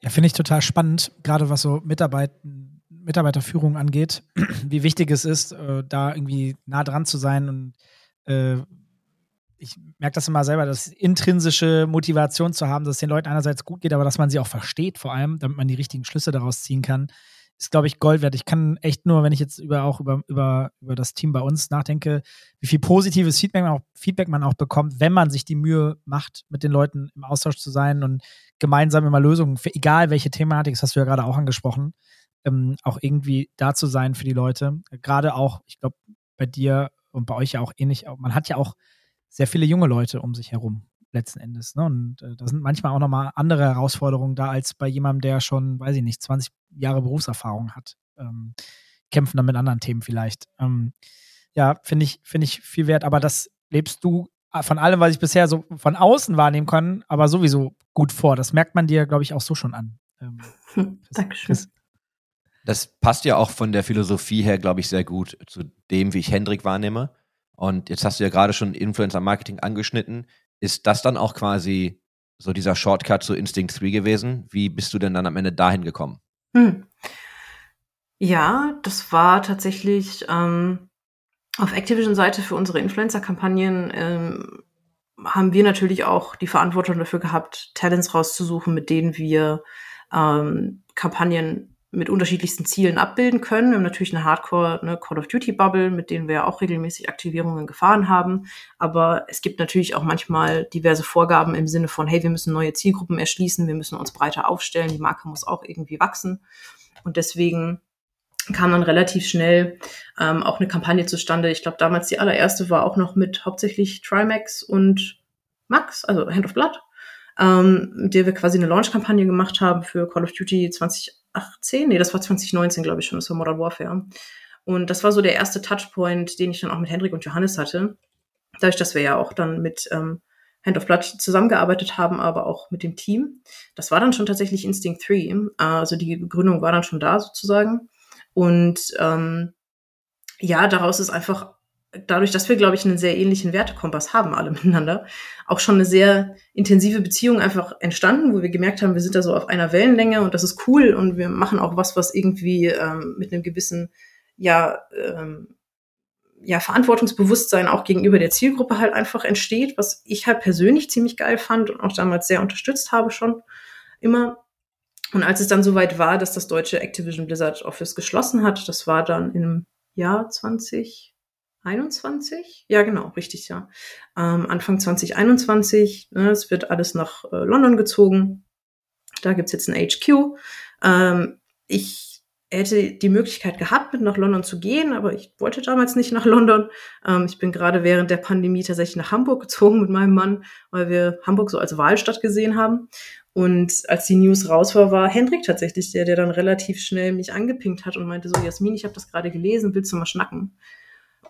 Ja, finde ich total spannend, gerade was so Mitarbeit, Mitarbeiterführung angeht, wie wichtig es ist, äh, da irgendwie nah dran zu sein und äh, ich merke das immer selber, das intrinsische Motivation zu haben, dass es den Leuten einerseits gut geht, aber dass man sie auch versteht, vor allem, damit man die richtigen Schlüsse daraus ziehen kann, ist, glaube ich, Gold wert. Ich kann echt nur, wenn ich jetzt über auch über, über, über das Team bei uns nachdenke, wie viel positives Feedback man, auch, Feedback man auch bekommt, wenn man sich die Mühe macht, mit den Leuten im Austausch zu sein und gemeinsam immer Lösungen für egal welche Thematik, das hast du ja gerade auch angesprochen, ähm, auch irgendwie da zu sein für die Leute. Gerade auch, ich glaube, bei dir und bei euch ja auch ähnlich, man hat ja auch sehr viele junge Leute um sich herum letzten Endes. Ne? Und äh, da sind manchmal auch nochmal andere Herausforderungen da als bei jemandem, der schon, weiß ich nicht, 20 Jahre Berufserfahrung hat. Ähm, kämpfen dann mit anderen Themen vielleicht. Ähm, ja, finde ich, finde ich viel wert, aber das lebst du äh, von allem, was ich bisher so von außen wahrnehmen kann, aber sowieso gut vor. Das merkt man dir, glaube ich, auch so schon an. Ähm, hm, Dankeschön. Das passt ja auch von der Philosophie her, glaube ich, sehr gut zu dem, wie ich Hendrik wahrnehme. Und jetzt hast du ja gerade schon Influencer-Marketing angeschnitten. Ist das dann auch quasi so dieser Shortcut zu Instinct 3 gewesen? Wie bist du denn dann am Ende dahin gekommen? Hm. Ja, das war tatsächlich ähm, auf Activision-Seite für unsere Influencer-Kampagnen ähm, haben wir natürlich auch die Verantwortung dafür gehabt, Talents rauszusuchen, mit denen wir ähm, Kampagnen mit unterschiedlichsten Zielen abbilden können. Wir haben natürlich eine Hardcore eine Call of Duty Bubble, mit denen wir ja auch regelmäßig Aktivierungen gefahren haben. Aber es gibt natürlich auch manchmal diverse Vorgaben im Sinne von, hey, wir müssen neue Zielgruppen erschließen, wir müssen uns breiter aufstellen, die Marke muss auch irgendwie wachsen. Und deswegen kam dann relativ schnell ähm, auch eine Kampagne zustande. Ich glaube, damals die allererste war auch noch mit hauptsächlich Trimax und Max, also Hand of Blood, ähm, mit der wir quasi eine Launch-Kampagne gemacht haben für Call of Duty 2018. Nee, das war 2019, glaube ich schon, das war Modern Warfare. Und das war so der erste Touchpoint, den ich dann auch mit Hendrik und Johannes hatte. Dadurch, dass wir ja auch dann mit ähm, Hand of Blood zusammengearbeitet haben, aber auch mit dem Team. Das war dann schon tatsächlich Instinct 3. Also die Gründung war dann schon da sozusagen. Und ähm, ja, daraus ist einfach, dadurch, dass wir, glaube ich, einen sehr ähnlichen Wertekompass haben, alle miteinander, auch schon eine sehr intensive Beziehung einfach entstanden, wo wir gemerkt haben, wir sind da so auf einer Wellenlänge und das ist cool und wir machen auch was, was irgendwie ähm, mit einem gewissen, ja, ähm, ja, Verantwortungsbewusstsein auch gegenüber der Zielgruppe halt einfach entsteht, was ich halt persönlich ziemlich geil fand und auch damals sehr unterstützt habe schon immer. Und als es dann soweit war, dass das deutsche Activision Blizzard Office geschlossen hat, das war dann im Jahr 2021? Ja, genau, richtig, ja. Ähm, Anfang 2021, ne, es wird alles nach äh, London gezogen. Da gibt's jetzt ein HQ. Ähm, ich hätte die Möglichkeit gehabt, mit nach London zu gehen, aber ich wollte damals nicht nach London. Ähm, ich bin gerade während der Pandemie tatsächlich nach Hamburg gezogen mit meinem Mann, weil wir Hamburg so als Wahlstadt gesehen haben. Und als die News raus war, war Hendrik tatsächlich der, der dann relativ schnell mich angepinkt hat und meinte so, Jasmin, ich habe das gerade gelesen, willst du mal schnacken?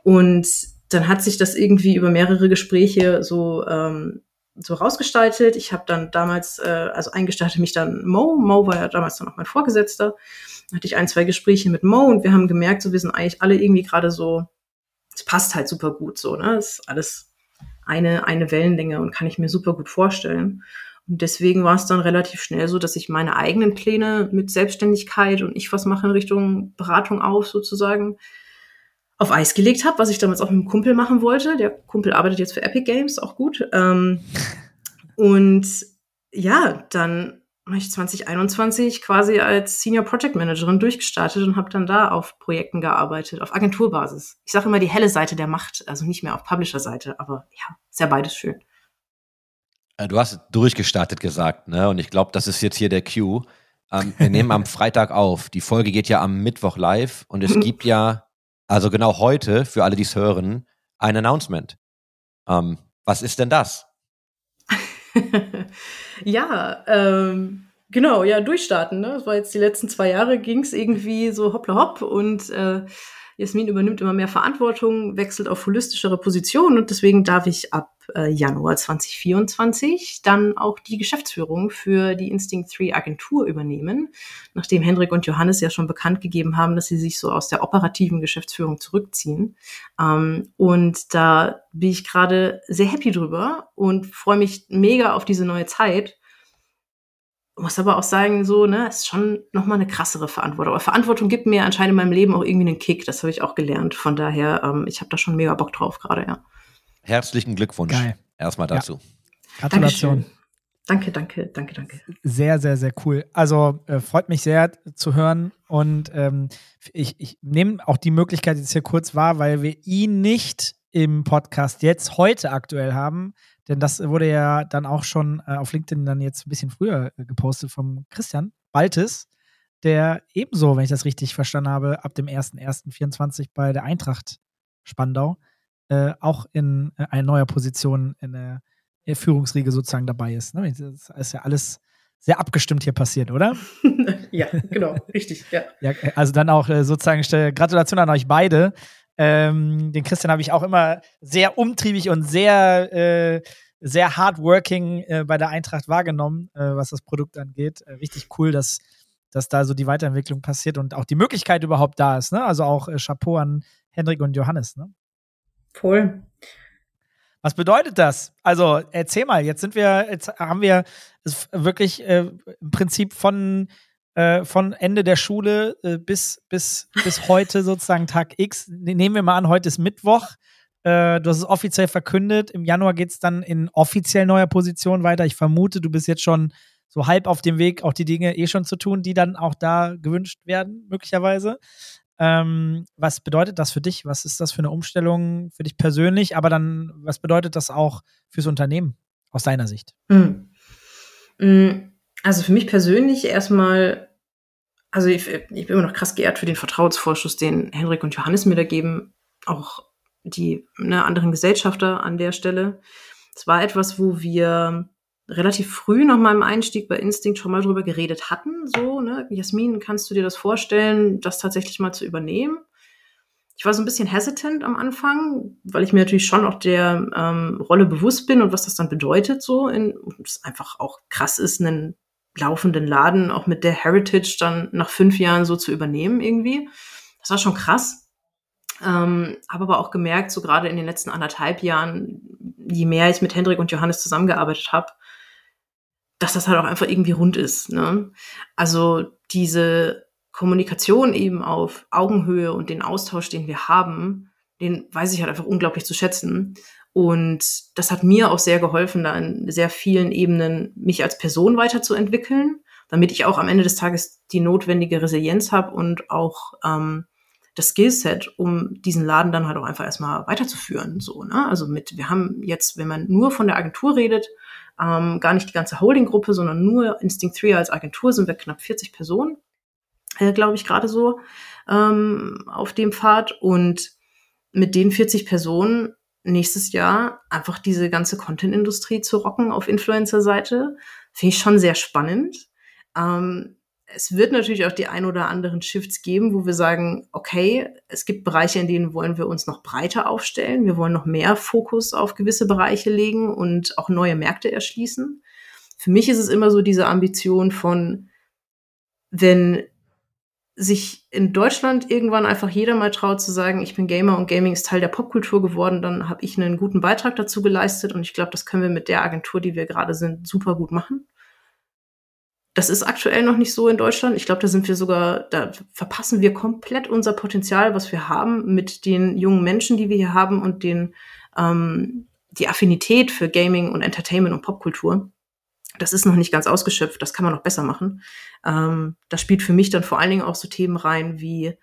Und dann hat sich das irgendwie über mehrere Gespräche so ähm, so rausgestaltet. Ich habe dann damals, äh, also eingestaltet mich dann Mo. Mo war ja damals dann auch mein Vorgesetzter. Da hatte ich ein, zwei Gespräche mit Mo und wir haben gemerkt, so wir sind eigentlich alle irgendwie gerade so, es passt halt super gut so, ne? Es ist alles eine, eine Wellenlänge und kann ich mir super gut vorstellen. Und deswegen war es dann relativ schnell so, dass ich meine eigenen Pläne mit Selbstständigkeit und ich was mache in Richtung Beratung auf sozusagen auf Eis gelegt habe, was ich damals auch mit einem Kumpel machen wollte. Der Kumpel arbeitet jetzt für Epic Games, auch gut. Ähm, und ja, dann habe ich 2021 quasi als Senior Project Managerin durchgestartet und habe dann da auf Projekten gearbeitet, auf Agenturbasis. Ich sage immer die helle Seite der Macht, also nicht mehr auf Publisher-Seite, aber ja, ist ja beides schön. Äh, du hast durchgestartet gesagt, ne? Und ich glaube, das ist jetzt hier der Cue. Ähm, wir nehmen am Freitag auf. Die Folge geht ja am Mittwoch live und es gibt ja, also genau heute, für alle, die es hören, ein Announcement. Ähm, was ist denn das? ja, ähm, genau, ja, durchstarten. Ne? Das war jetzt die letzten zwei Jahre, ging es irgendwie so hoppla hopp und äh, Jasmin übernimmt immer mehr Verantwortung, wechselt auf holistischere Positionen und deswegen darf ich ab äh, Januar 2024 dann auch die Geschäftsführung für die Instinct 3 Agentur übernehmen, nachdem Hendrik und Johannes ja schon bekannt gegeben haben, dass sie sich so aus der operativen Geschäftsführung zurückziehen. Ähm, und da bin ich gerade sehr happy drüber und freue mich mega auf diese neue Zeit muss aber auch sagen, so, ne, ist schon nochmal eine krassere Verantwortung. Aber Verantwortung gibt mir anscheinend in meinem Leben auch irgendwie einen Kick. Das habe ich auch gelernt. Von daher, ähm, ich habe da schon mega Bock drauf gerade, ja. Herzlichen Glückwunsch. Geil. Erstmal dazu. Ja. Gratulation. Danke, danke, danke, danke. Sehr, sehr, sehr cool. Also äh, freut mich sehr zu hören und ähm, ich, ich nehme auch die Möglichkeit jetzt hier kurz wahr, weil wir ihn nicht im Podcast jetzt heute aktuell haben, denn das wurde ja dann auch schon äh, auf LinkedIn dann jetzt ein bisschen früher äh, gepostet vom Christian Baltes, der ebenso, wenn ich das richtig verstanden habe, ab dem 1.1.24 bei der Eintracht Spandau äh, auch in äh, eine neue Position in der, der Führungsriege sozusagen dabei ist. Ne? Das ist ja alles sehr abgestimmt hier passiert, oder? ja, genau, richtig, ja. ja. Also dann auch äh, sozusagen Gratulation an euch beide. Ähm, den Christian habe ich auch immer sehr umtriebig und sehr, äh, sehr hardworking äh, bei der Eintracht wahrgenommen, äh, was das Produkt angeht. Äh, richtig cool, dass, dass da so die Weiterentwicklung passiert und auch die Möglichkeit überhaupt da ist. Ne? Also auch äh, Chapeau an Hendrik und Johannes. Ne? Voll. Was bedeutet das? Also erzähl mal, jetzt sind wir, jetzt haben wir wirklich äh, im Prinzip von äh, von Ende der Schule äh, bis, bis, bis heute sozusagen Tag X. Ne, nehmen wir mal an, heute ist Mittwoch. Äh, du hast es offiziell verkündet. Im Januar geht es dann in offiziell neuer Position weiter. Ich vermute, du bist jetzt schon so halb auf dem Weg, auch die Dinge eh schon zu tun, die dann auch da gewünscht werden, möglicherweise. Ähm, was bedeutet das für dich? Was ist das für eine Umstellung für dich persönlich? Aber dann, was bedeutet das auch fürs Unternehmen aus deiner Sicht? Mhm. Also für mich persönlich erstmal, also ich, ich bin immer noch krass geehrt für den Vertrauensvorschuss, den Henrik und Johannes mir da geben, auch die ne, anderen Gesellschafter an der Stelle. Es war etwas, wo wir relativ früh nach meinem Einstieg bei Instinct schon mal drüber geredet hatten. So, ne? Jasmin, kannst du dir das vorstellen, das tatsächlich mal zu übernehmen? Ich war so ein bisschen hesitant am Anfang, weil ich mir natürlich schon auch der ähm, Rolle bewusst bin und was das dann bedeutet, so in, und es einfach auch krass ist, einen laufenden Laden auch mit der Heritage dann nach fünf Jahren so zu übernehmen irgendwie. Das war schon krass. Ähm, habe aber auch gemerkt, so gerade in den letzten anderthalb Jahren, je mehr ich mit Hendrik und Johannes zusammengearbeitet habe, dass das halt auch einfach irgendwie rund ist. Ne? Also diese Kommunikation eben auf Augenhöhe und den Austausch, den wir haben, den weiß ich halt einfach unglaublich zu schätzen. Und das hat mir auch sehr geholfen, da in sehr vielen Ebenen mich als Person weiterzuentwickeln, damit ich auch am Ende des Tages die notwendige Resilienz habe und auch ähm, das Skillset, um diesen Laden dann halt auch einfach erstmal weiterzuführen. So, ne? Also mit, wir haben jetzt, wenn man nur von der Agentur redet, ähm, gar nicht die ganze Holding-Gruppe, sondern nur Instinct 3 als Agentur sind wir knapp 40 Personen, äh, glaube ich, gerade so ähm, auf dem Pfad. Und mit den 40 Personen nächstes Jahr einfach diese ganze Content-Industrie zu rocken auf Influencer-Seite, finde ich schon sehr spannend. Ähm, es wird natürlich auch die ein oder anderen Shifts geben, wo wir sagen, okay, es gibt Bereiche, in denen wollen wir uns noch breiter aufstellen. Wir wollen noch mehr Fokus auf gewisse Bereiche legen und auch neue Märkte erschließen. Für mich ist es immer so diese Ambition von, wenn sich in Deutschland irgendwann einfach jeder mal traut zu sagen, ich bin Gamer und Gaming ist Teil der Popkultur geworden, dann habe ich einen guten Beitrag dazu geleistet und ich glaube, das können wir mit der Agentur, die wir gerade sind, super gut machen. Das ist aktuell noch nicht so in Deutschland. Ich glaube, da sind wir sogar, da verpassen wir komplett unser Potenzial, was wir haben mit den jungen Menschen, die wir hier haben und den, ähm, die Affinität für Gaming und Entertainment und Popkultur. Das ist noch nicht ganz ausgeschöpft, das kann man noch besser machen. Ähm, da spielt für mich dann vor allen Dingen auch so Themen rein wie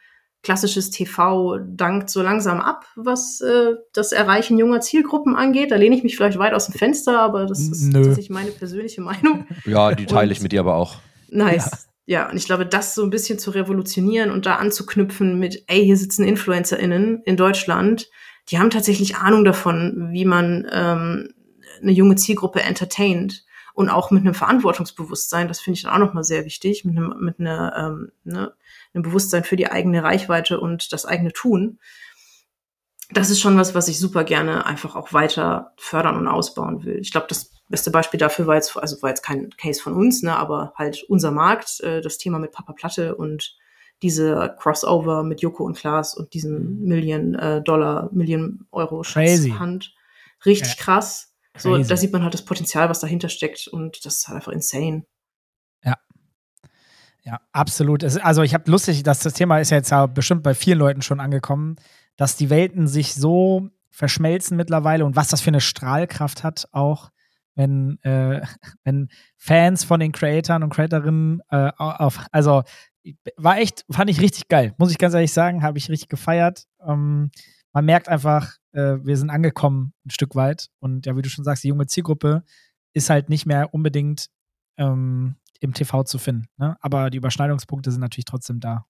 klassisches TV dankt so langsam ab, was äh, das Erreichen junger Zielgruppen angeht. Da lehne ich mich vielleicht weit aus dem Fenster, aber das ist Nö. tatsächlich meine persönliche Meinung. Ja, die teile ich mit dir aber auch. Nice. Ja. ja, und ich glaube, das so ein bisschen zu revolutionieren und da anzuknüpfen mit, ey, hier sitzen InfluencerInnen in Deutschland, die haben tatsächlich Ahnung davon, wie man ähm, eine junge Zielgruppe entertaint und auch mit einem Verantwortungsbewusstsein, das finde ich dann auch nochmal sehr wichtig, mit, einem, mit einer, ähm, ne, einem Bewusstsein für die eigene Reichweite und das eigene Tun. Das ist schon was, was ich super gerne einfach auch weiter fördern und ausbauen will. Ich glaube, das beste Beispiel dafür war jetzt, also war jetzt kein Case von uns, ne, aber halt unser Markt, äh, das Thema mit Papa Platte und diese Crossover mit Joko und Klaas und diesen mhm. Million äh, Dollar, Million Euro Hand. Richtig ja. krass. So, Crazy. da sieht man halt das Potenzial, was dahinter steckt und das ist halt einfach insane. Ja. Ja, absolut. also ich habe lustig, dass das Thema ist ja jetzt ja bestimmt bei vielen Leuten schon angekommen, dass die Welten sich so verschmelzen mittlerweile und was das für eine Strahlkraft hat, auch wenn, äh, wenn Fans von den Creatoren und Creatorinnen äh, auf, also war echt, fand ich richtig geil, muss ich ganz ehrlich sagen, habe ich richtig gefeiert. Ähm, man merkt einfach, äh, wir sind angekommen ein Stück weit. Und ja, wie du schon sagst, die junge Zielgruppe ist halt nicht mehr unbedingt ähm, im TV zu finden. Ne? Aber die Überschneidungspunkte sind natürlich trotzdem da.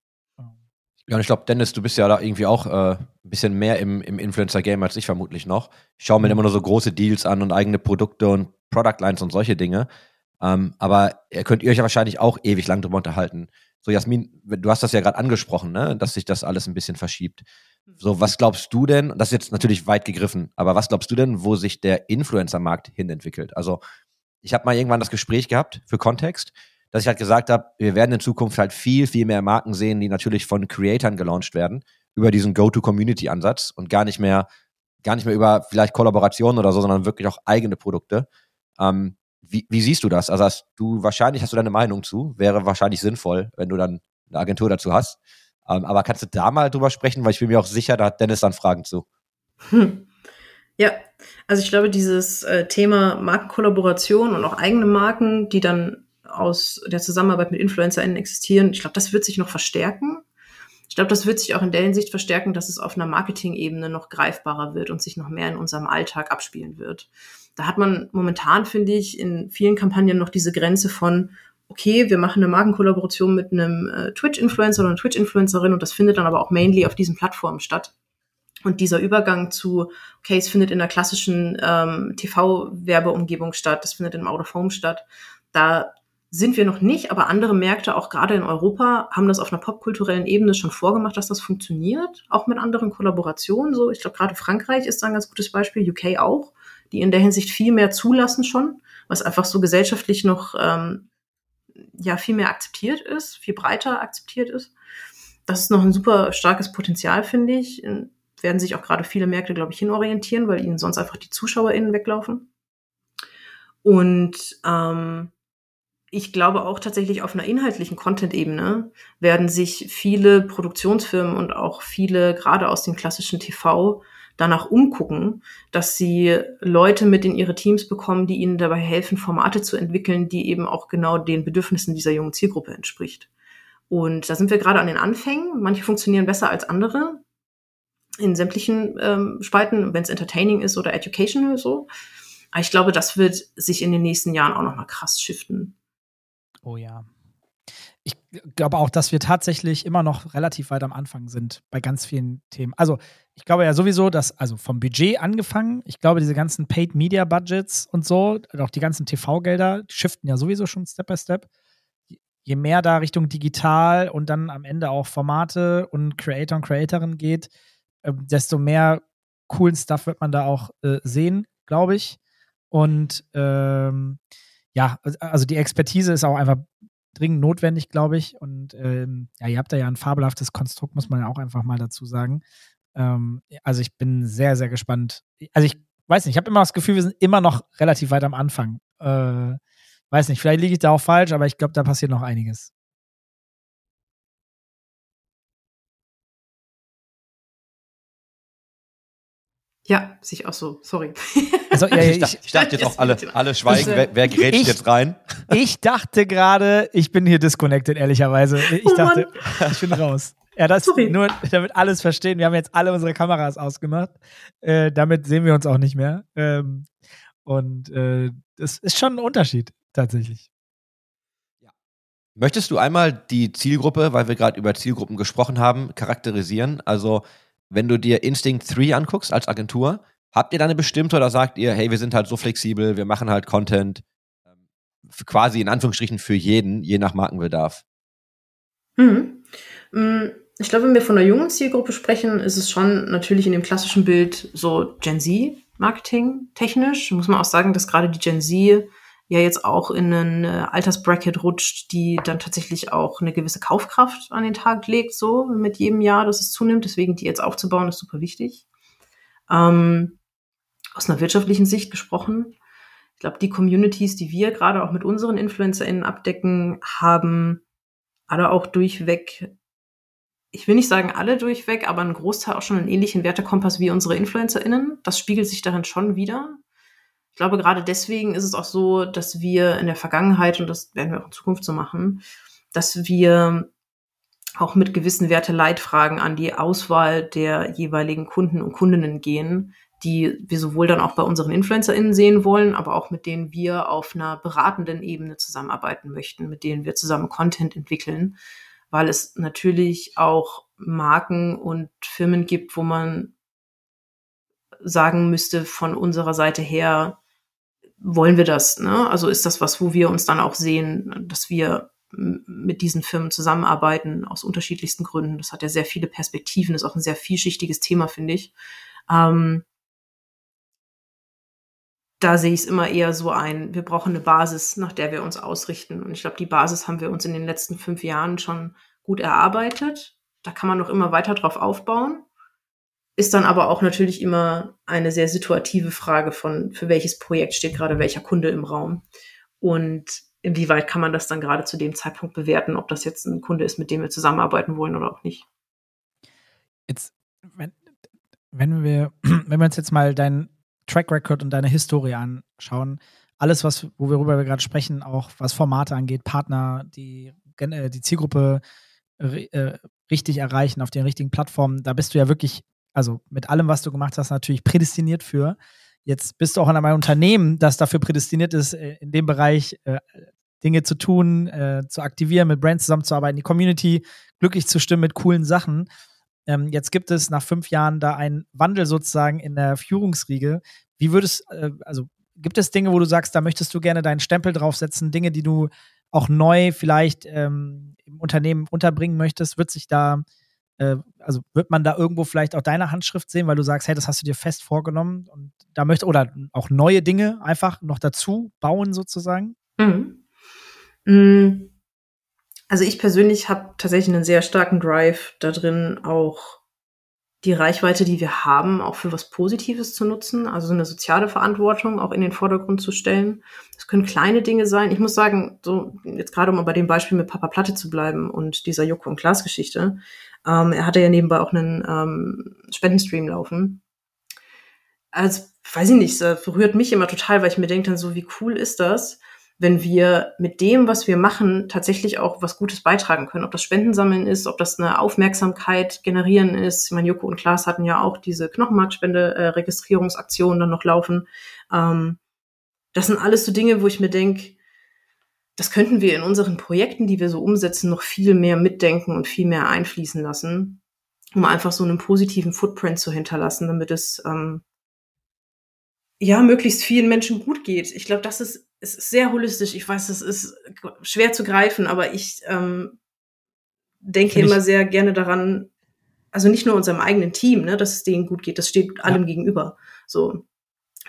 Ja, und ich glaube, Dennis, du bist ja da irgendwie auch äh, ein bisschen mehr im, im Influencer-Game als ich vermutlich noch. Ich schaue mir mhm. immer nur so große Deals an und eigene Produkte und Product Lines und solche Dinge. Ähm, aber ihr könnt ihr euch ja wahrscheinlich auch ewig lang drüber unterhalten. So, Jasmin, du hast das ja gerade angesprochen, ne? dass sich das alles ein bisschen verschiebt. So, was glaubst du denn, das ist jetzt natürlich weit gegriffen, aber was glaubst du denn, wo sich der Influencer-Markt hinentwickelt? Also, ich habe mal irgendwann das Gespräch gehabt für Kontext, dass ich halt gesagt habe, wir werden in Zukunft halt viel, viel mehr Marken sehen, die natürlich von Creatoren gelauncht werden, über diesen Go-to-Community-Ansatz und gar nicht mehr, gar nicht mehr über vielleicht Kollaborationen oder so, sondern wirklich auch eigene Produkte. Ähm, wie, wie siehst du das? Also hast du wahrscheinlich hast du deine Meinung zu, wäre wahrscheinlich sinnvoll, wenn du dann eine Agentur dazu hast. Ähm, aber kannst du da mal drüber sprechen? Weil ich bin mir auch sicher, da hat Dennis dann Fragen zu. Hm. Ja, also ich glaube, dieses äh, Thema Markenkollaboration und auch eigene Marken, die dann aus der Zusammenarbeit mit InfluencerInnen existieren. Ich glaube, das wird sich noch verstärken. Ich glaube, das wird sich auch in der Hinsicht verstärken, dass es auf einer Marketing-Ebene noch greifbarer wird und sich noch mehr in unserem Alltag abspielen wird. Da hat man momentan, finde ich, in vielen Kampagnen noch diese Grenze von, okay, wir machen eine Markenkollaboration mit einem äh, Twitch-Influencer oder einer Twitch-Influencerin und das findet dann aber auch mainly auf diesen Plattformen statt. Und dieser Übergang zu, okay, es findet in der klassischen ähm, TV-Werbeumgebung statt, das findet im Out of Home statt, da sind wir noch nicht, aber andere Märkte, auch gerade in Europa, haben das auf einer popkulturellen Ebene schon vorgemacht, dass das funktioniert, auch mit anderen Kollaborationen. So, ich glaube, gerade Frankreich ist da ein ganz gutes Beispiel, UK auch, die in der Hinsicht viel mehr zulassen schon, was einfach so gesellschaftlich noch ähm, ja viel mehr akzeptiert ist, viel breiter akzeptiert ist. Das ist noch ein super starkes Potenzial, finde ich. Werden sich auch gerade viele Märkte, glaube ich, hinorientieren, weil ihnen sonst einfach die ZuschauerInnen weglaufen. Und ähm, ich glaube auch tatsächlich auf einer inhaltlichen Content-Ebene werden sich viele Produktionsfirmen und auch viele, gerade aus dem klassischen TV, danach umgucken, dass sie Leute mit in ihre Teams bekommen, die ihnen dabei helfen, Formate zu entwickeln, die eben auch genau den Bedürfnissen dieser jungen Zielgruppe entspricht. Und da sind wir gerade an den Anfängen. Manche funktionieren besser als andere in sämtlichen ähm, Spalten, wenn es entertaining ist oder educational so. Aber ich glaube, das wird sich in den nächsten Jahren auch noch mal krass shiften. Oh ja. Glaube auch, dass wir tatsächlich immer noch relativ weit am Anfang sind bei ganz vielen Themen. Also, ich glaube ja sowieso, dass, also vom Budget angefangen, ich glaube, diese ganzen Paid Media Budgets und so, auch die ganzen TV-Gelder, shiften ja sowieso schon Step by Step. Je mehr da Richtung digital und dann am Ende auch Formate und Creator und Creatorin geht, äh, desto mehr coolen Stuff wird man da auch äh, sehen, glaube ich. Und ähm, ja, also die Expertise ist auch einfach dringend notwendig, glaube ich. Und ähm, ja, ihr habt da ja ein fabelhaftes Konstrukt, muss man ja auch einfach mal dazu sagen. Ähm, also ich bin sehr, sehr gespannt. Also ich weiß nicht, ich habe immer das Gefühl, wir sind immer noch relativ weit am Anfang. Äh, weiß nicht, vielleicht liege ich da auch falsch, aber ich glaube, da passiert noch einiges. Ja, sich auch so. Sorry. Also, ja, ich, ich, ich, dachte jetzt auch alle, alle schweigen. wer, wer gerät jetzt rein? Ich dachte gerade, ich bin hier disconnected, ehrlicherweise. Ich oh dachte, ich bin raus. Ja, das Sorry. nur, damit alles verstehen. Wir haben jetzt alle unsere Kameras ausgemacht. Äh, damit sehen wir uns auch nicht mehr. Ähm, und äh, das ist schon ein Unterschied, tatsächlich. Möchtest du einmal die Zielgruppe, weil wir gerade über Zielgruppen gesprochen haben, charakterisieren? Also wenn du dir Instinct 3 anguckst als Agentur, habt ihr da eine bestimmte oder sagt ihr, hey, wir sind halt so flexibel, wir machen halt Content ähm, quasi in Anführungsstrichen für jeden, je nach Markenbedarf? Mm, ich glaube, wenn wir von einer jungen Zielgruppe sprechen, ist es schon natürlich in dem klassischen Bild so Gen Z Marketing technisch. Muss man auch sagen, dass gerade die Gen Z ja jetzt auch in einen äh, Altersbracket rutscht, die dann tatsächlich auch eine gewisse Kaufkraft an den Tag legt, so mit jedem Jahr, dass es zunimmt. Deswegen die jetzt aufzubauen, ist super wichtig. Ähm, aus einer wirtschaftlichen Sicht gesprochen, ich glaube, die Communities, die wir gerade auch mit unseren InfluencerInnen abdecken, haben alle auch durchweg, ich will nicht sagen alle durchweg, aber ein Großteil auch schon einen ähnlichen Wertekompass wie unsere InfluencerInnen. Das spiegelt sich darin schon wieder. Ich glaube, gerade deswegen ist es auch so, dass wir in der Vergangenheit, und das werden wir auch in Zukunft so machen, dass wir auch mit gewissen Werte-Leitfragen an die Auswahl der jeweiligen Kunden und Kundinnen gehen, die wir sowohl dann auch bei unseren InfluencerInnen sehen wollen, aber auch mit denen wir auf einer beratenden Ebene zusammenarbeiten möchten, mit denen wir zusammen Content entwickeln, weil es natürlich auch Marken und Firmen gibt, wo man sagen müsste von unserer Seite her, wollen wir das? Ne? Also ist das was, wo wir uns dann auch sehen, dass wir mit diesen Firmen zusammenarbeiten aus unterschiedlichsten Gründen. Das hat ja sehr viele Perspektiven, ist auch ein sehr vielschichtiges Thema, finde ich. Ähm, da sehe ich es immer eher so ein, wir brauchen eine Basis, nach der wir uns ausrichten. Und ich glaube, die Basis haben wir uns in den letzten fünf Jahren schon gut erarbeitet. Da kann man noch immer weiter drauf aufbauen ist dann aber auch natürlich immer eine sehr situative Frage von, für welches Projekt steht gerade welcher Kunde im Raum. Und inwieweit kann man das dann gerade zu dem Zeitpunkt bewerten, ob das jetzt ein Kunde ist, mit dem wir zusammenarbeiten wollen oder auch nicht. Jetzt, wenn, wenn wir, wenn wir uns jetzt mal deinen Track Record und deine Historie anschauen, alles, was, worüber wir gerade sprechen, auch was Formate angeht, Partner, die, äh, die Zielgruppe äh, richtig erreichen auf den richtigen Plattformen, da bist du ja wirklich, also mit allem, was du gemacht hast, natürlich prädestiniert für. Jetzt bist du auch in einem Unternehmen, das dafür prädestiniert ist, äh, in dem Bereich äh, Dinge zu tun, äh, zu aktivieren, mit Brands zusammenzuarbeiten, die Community glücklich zu stimmen mit coolen Sachen. Ähm, jetzt gibt es nach fünf Jahren da einen Wandel sozusagen in der Führungsriege. Wie würdest, äh, also gibt es Dinge, wo du sagst, da möchtest du gerne deinen Stempel draufsetzen, Dinge, die du auch neu vielleicht ähm, im Unternehmen unterbringen möchtest? Wird sich da, äh, also wird man da irgendwo vielleicht auch deine Handschrift sehen, weil du sagst, hey, das hast du dir fest vorgenommen und da möchte, oder auch neue Dinge einfach noch dazu bauen sozusagen? Mhm. Mhm. Also ich persönlich habe tatsächlich einen sehr starken Drive da drin, auch die Reichweite, die wir haben, auch für was Positives zu nutzen, also so eine soziale Verantwortung auch in den Vordergrund zu stellen. Das können kleine Dinge sein. Ich muss sagen, so jetzt gerade um bei dem Beispiel mit Papa Platte zu bleiben und dieser Joko und Klaas Geschichte, ähm, er hatte ja nebenbei auch einen ähm, Spendenstream laufen. Also weiß ich nicht, das berührt mich immer total, weil ich mir denke dann so, wie cool ist das, wenn wir mit dem, was wir machen, tatsächlich auch was Gutes beitragen können. Ob das Spendensammeln ist, ob das eine Aufmerksamkeit generieren ist. Ich meine, Joko und Klaas hatten ja auch diese Knochenmarkspende-Registrierungsaktion dann noch laufen. Ähm, das sind alles so Dinge, wo ich mir denke, das könnten wir in unseren Projekten, die wir so umsetzen, noch viel mehr mitdenken und viel mehr einfließen lassen, um einfach so einen positiven Footprint zu hinterlassen, damit es ähm, ja möglichst vielen Menschen gut geht. Ich glaube, das ist es ist sehr holistisch. Ich weiß, es ist schwer zu greifen, aber ich ähm, denke immer sehr gerne daran, also nicht nur unserem eigenen Team, ne, dass es denen gut geht, das steht allem ja. gegenüber. So,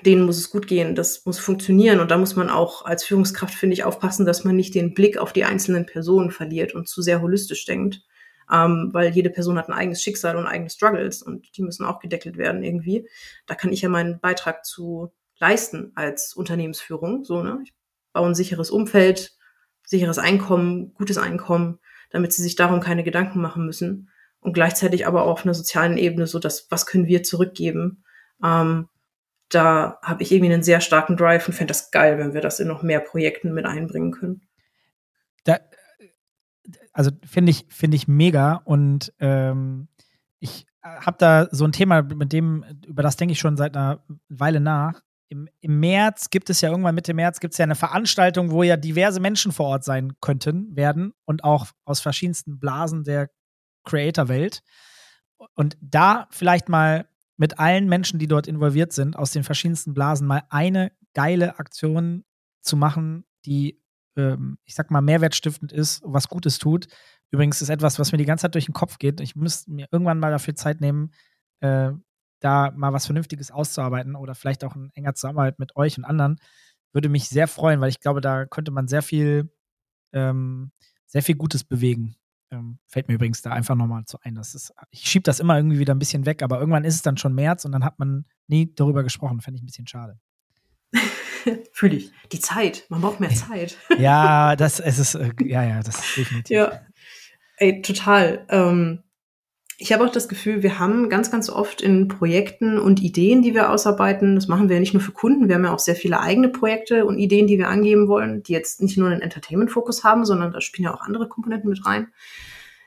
denen muss es gut gehen, das muss funktionieren und da muss man auch als Führungskraft, finde ich, aufpassen, dass man nicht den Blick auf die einzelnen Personen verliert und zu sehr holistisch denkt, ähm, weil jede Person hat ein eigenes Schicksal und eigene Struggles und die müssen auch gedeckelt werden irgendwie. Da kann ich ja meinen Beitrag zu leisten als Unternehmensführung. So, ne? Ich baue ein sicheres Umfeld, sicheres Einkommen, gutes Einkommen, damit sie sich darum keine Gedanken machen müssen. Und gleichzeitig aber auch auf einer sozialen Ebene, so dass, was können wir zurückgeben? Ähm, da habe ich irgendwie einen sehr starken Drive und fände das geil, wenn wir das in noch mehr Projekten mit einbringen können. Da, also finde ich, finde ich mega und ähm, ich habe da so ein Thema, mit dem, über das denke ich schon seit einer Weile nach im, im März gibt es ja irgendwann Mitte März gibt es ja eine Veranstaltung, wo ja diverse Menschen vor Ort sein könnten, werden und auch aus verschiedensten Blasen der Creator-Welt. Und da vielleicht mal mit allen Menschen, die dort involviert sind, aus den verschiedensten Blasen mal eine geile Aktion zu machen, die, ähm, ich sag mal, mehrwertstiftend ist, was Gutes tut. Übrigens ist etwas, was mir die ganze Zeit durch den Kopf geht. Ich müsste mir irgendwann mal dafür Zeit nehmen, äh, da mal was Vernünftiges auszuarbeiten oder vielleicht auch in enger Zusammenarbeit mit euch und anderen, würde mich sehr freuen, weil ich glaube, da könnte man sehr viel, ähm, sehr viel Gutes bewegen. Ähm, fällt mir übrigens da einfach nochmal zu ein. Das ist, ich schiebe das immer irgendwie wieder ein bisschen weg, aber irgendwann ist es dann schon März und dann hat man nie darüber gesprochen. Fände ich ein bisschen schade. Fühle ich. Die Zeit. Man braucht mehr Zeit. ja, das es ist, äh, ja, ja, das ist definitiv. Ja. Ey, total. Ähm, ich habe auch das Gefühl, wir haben ganz, ganz oft in Projekten und Ideen, die wir ausarbeiten, das machen wir ja nicht nur für Kunden, wir haben ja auch sehr viele eigene Projekte und Ideen, die wir angeben wollen, die jetzt nicht nur einen Entertainment-Fokus haben, sondern da spielen ja auch andere Komponenten mit rein.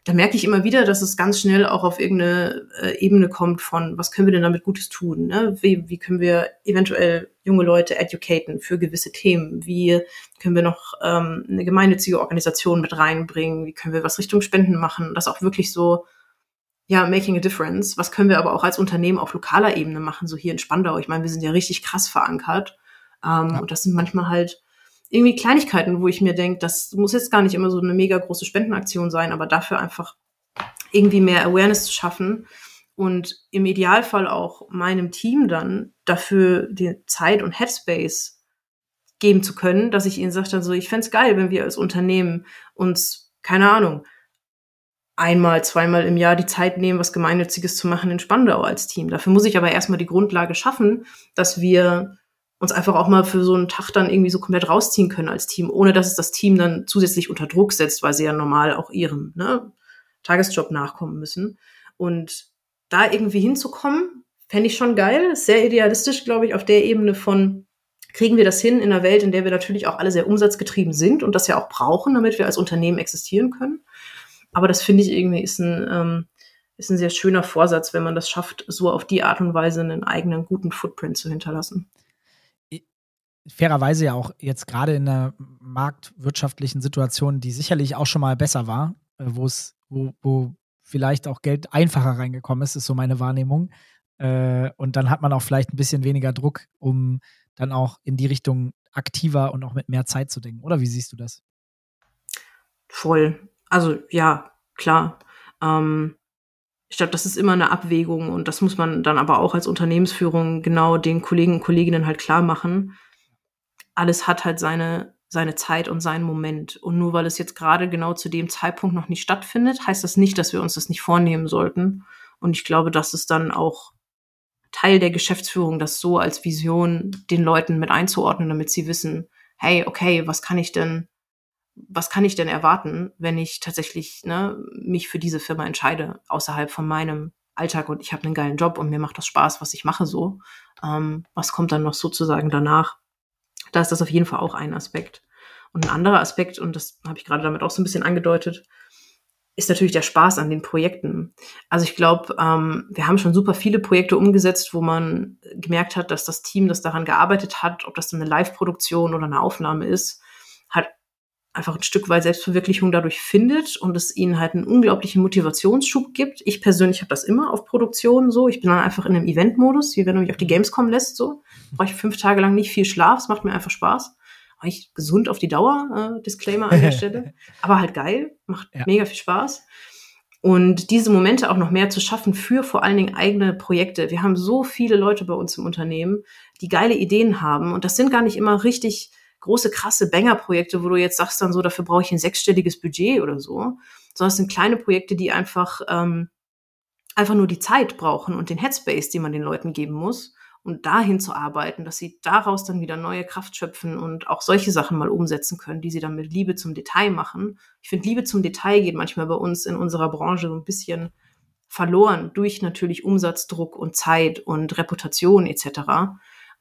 Da merke ich immer wieder, dass es ganz schnell auch auf irgendeine äh, Ebene kommt von, was können wir denn damit Gutes tun? Ne? Wie, wie können wir eventuell junge Leute educaten für gewisse Themen? Wie können wir noch ähm, eine gemeinnützige Organisation mit reinbringen? Wie können wir was Richtung Spenden machen? Das auch wirklich so ja, making a difference. Was können wir aber auch als Unternehmen auf lokaler Ebene machen, so hier in Spandau? Ich meine, wir sind ja richtig krass verankert. Ähm, ja. Und das sind manchmal halt irgendwie Kleinigkeiten, wo ich mir denke, das muss jetzt gar nicht immer so eine mega große Spendenaktion sein, aber dafür einfach irgendwie mehr Awareness zu schaffen und im Idealfall auch meinem Team dann dafür die Zeit und Headspace geben zu können, dass ich ihnen sage dann so, ich fände geil, wenn wir als Unternehmen uns, keine Ahnung, einmal, zweimal im Jahr die Zeit nehmen, was Gemeinnütziges zu machen in Spandau als Team. Dafür muss ich aber erstmal die Grundlage schaffen, dass wir uns einfach auch mal für so einen Tag dann irgendwie so komplett rausziehen können als Team, ohne dass es das Team dann zusätzlich unter Druck setzt, weil sie ja normal auch ihrem ne, Tagesjob nachkommen müssen. Und da irgendwie hinzukommen, fände ich schon geil. Sehr idealistisch, glaube ich, auf der Ebene von, kriegen wir das hin in einer Welt, in der wir natürlich auch alle sehr umsatzgetrieben sind und das ja auch brauchen, damit wir als Unternehmen existieren können. Aber das finde ich irgendwie ist ein, ähm, ist ein sehr schöner Vorsatz, wenn man das schafft, so auf die Art und Weise einen eigenen guten Footprint zu hinterlassen. Fairerweise ja auch jetzt gerade in einer marktwirtschaftlichen Situation, die sicherlich auch schon mal besser war, äh, wo es, wo, wo vielleicht auch Geld einfacher reingekommen ist, ist so meine Wahrnehmung. Äh, und dann hat man auch vielleicht ein bisschen weniger Druck, um dann auch in die Richtung aktiver und auch mit mehr Zeit zu denken. Oder wie siehst du das? Voll. Also ja, klar. Ähm, ich glaube, das ist immer eine Abwägung und das muss man dann aber auch als Unternehmensführung genau den Kollegen und Kolleginnen halt klar machen. Alles hat halt seine, seine Zeit und seinen Moment. Und nur weil es jetzt gerade genau zu dem Zeitpunkt noch nicht stattfindet, heißt das nicht, dass wir uns das nicht vornehmen sollten. Und ich glaube, das ist dann auch Teil der Geschäftsführung, das so als Vision den Leuten mit einzuordnen, damit sie wissen, hey, okay, was kann ich denn, was kann ich denn erwarten, wenn ich tatsächlich ne, mich für diese Firma entscheide, außerhalb von meinem Alltag und ich habe einen geilen Job und mir macht das Spaß, was ich mache so. Ähm, was kommt dann noch sozusagen danach? Da ist das auf jeden Fall auch ein Aspekt. Und ein anderer Aspekt, und das habe ich gerade damit auch so ein bisschen angedeutet, ist natürlich der Spaß an den Projekten. Also ich glaube, ähm, wir haben schon super viele Projekte umgesetzt, wo man gemerkt hat, dass das Team, das daran gearbeitet hat, ob das dann eine Live-Produktion oder eine Aufnahme ist, einfach ein Stück weit Selbstverwirklichung dadurch findet und es ihnen halt einen unglaublichen Motivationsschub gibt. Ich persönlich habe das immer auf Produktionen so. Ich bin dann einfach in einem Event-Modus, wie wenn du mich auf die Gamescom lässt, so. Brauche ich fünf Tage lang nicht viel Schlaf, es macht mir einfach Spaß eigentlich gesund auf die Dauer, äh, Disclaimer an der Stelle, aber halt geil, macht ja. mega viel Spaß. Und diese Momente auch noch mehr zu schaffen für vor allen Dingen eigene Projekte. Wir haben so viele Leute bei uns im Unternehmen, die geile Ideen haben. Und das sind gar nicht immer richtig große, krasse Banger-Projekte, wo du jetzt sagst dann so, dafür brauche ich ein sechsstelliges Budget oder so. Sondern es sind kleine Projekte, die einfach, ähm, einfach nur die Zeit brauchen und den Headspace, den man den Leuten geben muss und dahin zu arbeiten, dass sie daraus dann wieder neue Kraft schöpfen und auch solche Sachen mal umsetzen können, die sie dann mit Liebe zum Detail machen. Ich finde, Liebe zum Detail geht manchmal bei uns in unserer Branche so ein bisschen verloren durch natürlich Umsatzdruck und Zeit und Reputation etc.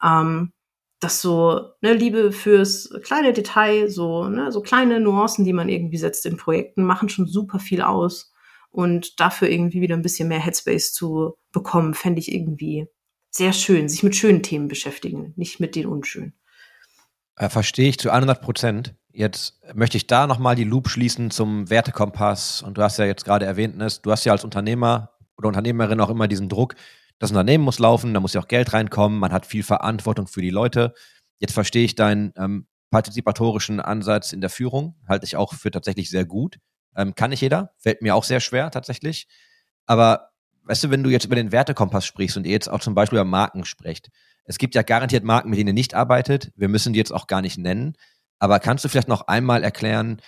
Ähm, dass so ne, Liebe fürs kleine Detail, so ne, so kleine Nuancen, die man irgendwie setzt in Projekten, machen schon super viel aus. Und dafür irgendwie wieder ein bisschen mehr Headspace zu bekommen, fände ich irgendwie sehr schön, sich mit schönen Themen beschäftigen, nicht mit den unschönen. Äh, verstehe ich zu 100 Prozent. Jetzt möchte ich da nochmal die Loop schließen zum Wertekompass. Und du hast ja jetzt gerade erwähnt, du hast ja als Unternehmer oder Unternehmerin auch immer diesen Druck, das Unternehmen muss laufen, da muss ja auch Geld reinkommen, man hat viel Verantwortung für die Leute. Jetzt verstehe ich deinen ähm, partizipatorischen Ansatz in der Führung, halte ich auch für tatsächlich sehr gut. Ähm, kann nicht jeder, fällt mir auch sehr schwer tatsächlich. Aber weißt du, wenn du jetzt über den Wertekompass sprichst und ihr jetzt auch zum Beispiel über Marken sprecht, es gibt ja garantiert Marken, mit denen ihr nicht arbeitet. Wir müssen die jetzt auch gar nicht nennen. Aber kannst du vielleicht noch einmal erklären,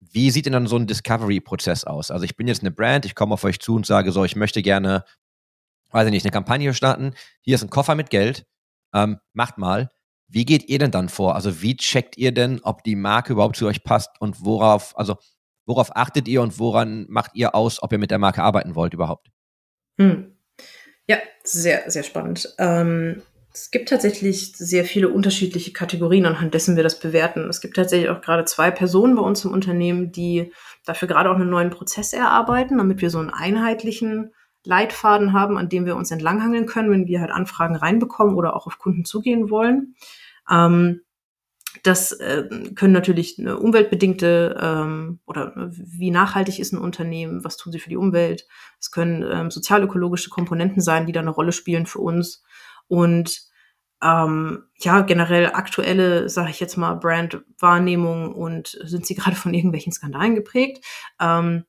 wie sieht denn dann so ein Discovery-Prozess aus? Also ich bin jetzt eine Brand, ich komme auf euch zu und sage so, ich möchte gerne, weiß ich nicht, eine Kampagne starten. Hier ist ein Koffer mit Geld. Ähm, macht mal. Wie geht ihr denn dann vor? Also wie checkt ihr denn, ob die Marke überhaupt zu euch passt und worauf, also worauf achtet ihr und woran macht ihr aus, ob ihr mit der Marke arbeiten wollt überhaupt? Hm. Ja, sehr, sehr spannend. Ähm, es gibt tatsächlich sehr viele unterschiedliche Kategorien, anhand dessen wir das bewerten. Es gibt tatsächlich auch gerade zwei Personen bei uns im Unternehmen, die dafür gerade auch einen neuen Prozess erarbeiten, damit wir so einen einheitlichen Leitfaden haben, an dem wir uns entlanghangeln können, wenn wir halt Anfragen reinbekommen oder auch auf Kunden zugehen wollen. Ähm, das äh, können natürlich eine umweltbedingte ähm, oder äh, wie nachhaltig ist ein Unternehmen, was tun sie für die Umwelt. Es können ähm, sozialökologische Komponenten sein, die da eine Rolle spielen für uns. Und ähm, ja, generell aktuelle, sage ich jetzt mal, Brandwahrnehmung und sind sie gerade von irgendwelchen Skandalen geprägt. Ähm,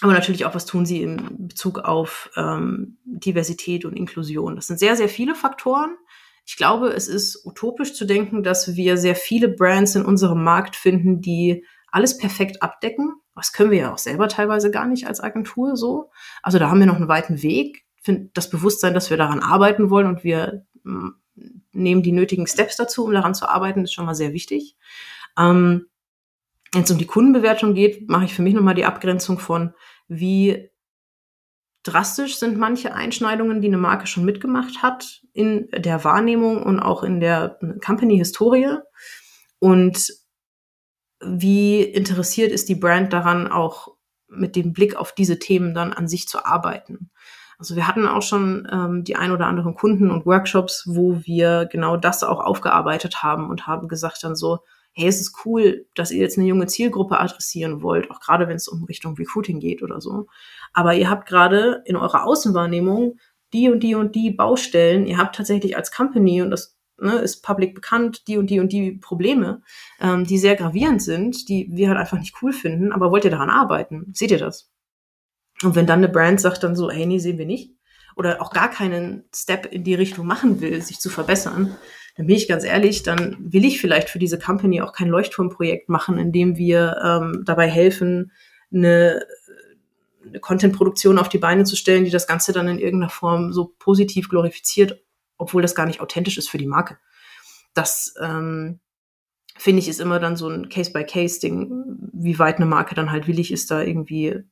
aber natürlich auch, was tun sie in Bezug auf ähm, Diversität und Inklusion. Das sind sehr, sehr viele Faktoren. Ich glaube, es ist utopisch zu denken, dass wir sehr viele Brands in unserem Markt finden, die alles perfekt abdecken. Das können wir ja auch selber teilweise gar nicht als Agentur so. Also da haben wir noch einen weiten Weg. Das Bewusstsein, dass wir daran arbeiten wollen und wir mm, nehmen die nötigen Steps dazu, um daran zu arbeiten, ist schon mal sehr wichtig. Ähm, Wenn es um die Kundenbewertung geht, mache ich für mich nochmal die Abgrenzung von, wie drastisch sind manche Einschneidungen, die eine Marke schon mitgemacht hat in der Wahrnehmung und auch in der Company-Historie. Und wie interessiert ist die Brand daran, auch mit dem Blick auf diese Themen dann an sich zu arbeiten? Also wir hatten auch schon ähm, die ein oder anderen Kunden und Workshops, wo wir genau das auch aufgearbeitet haben und haben gesagt dann so, hey, es ist cool, dass ihr jetzt eine junge Zielgruppe adressieren wollt, auch gerade wenn es um Richtung Recruiting geht oder so. Aber ihr habt gerade in eurer Außenwahrnehmung die und die und die Baustellen. Ihr habt tatsächlich als Company, und das ne, ist public bekannt, die und die und die Probleme, ähm, die sehr gravierend sind, die wir halt einfach nicht cool finden. Aber wollt ihr daran arbeiten? Seht ihr das? Und wenn dann eine Brand sagt dann so, hey, nee, sehen wir nicht, oder auch gar keinen Step in die Richtung machen will, sich zu verbessern, dann bin ich ganz ehrlich, dann will ich vielleicht für diese Company auch kein Leuchtturmprojekt machen, in dem wir ähm, dabei helfen, eine, eine Content-Produktion auf die Beine zu stellen, die das Ganze dann in irgendeiner Form so positiv glorifiziert, obwohl das gar nicht authentisch ist für die Marke. Das ähm, finde ich ist immer dann so ein Case-by-Case-Ding, wie weit eine Marke dann halt willig ist, da irgendwie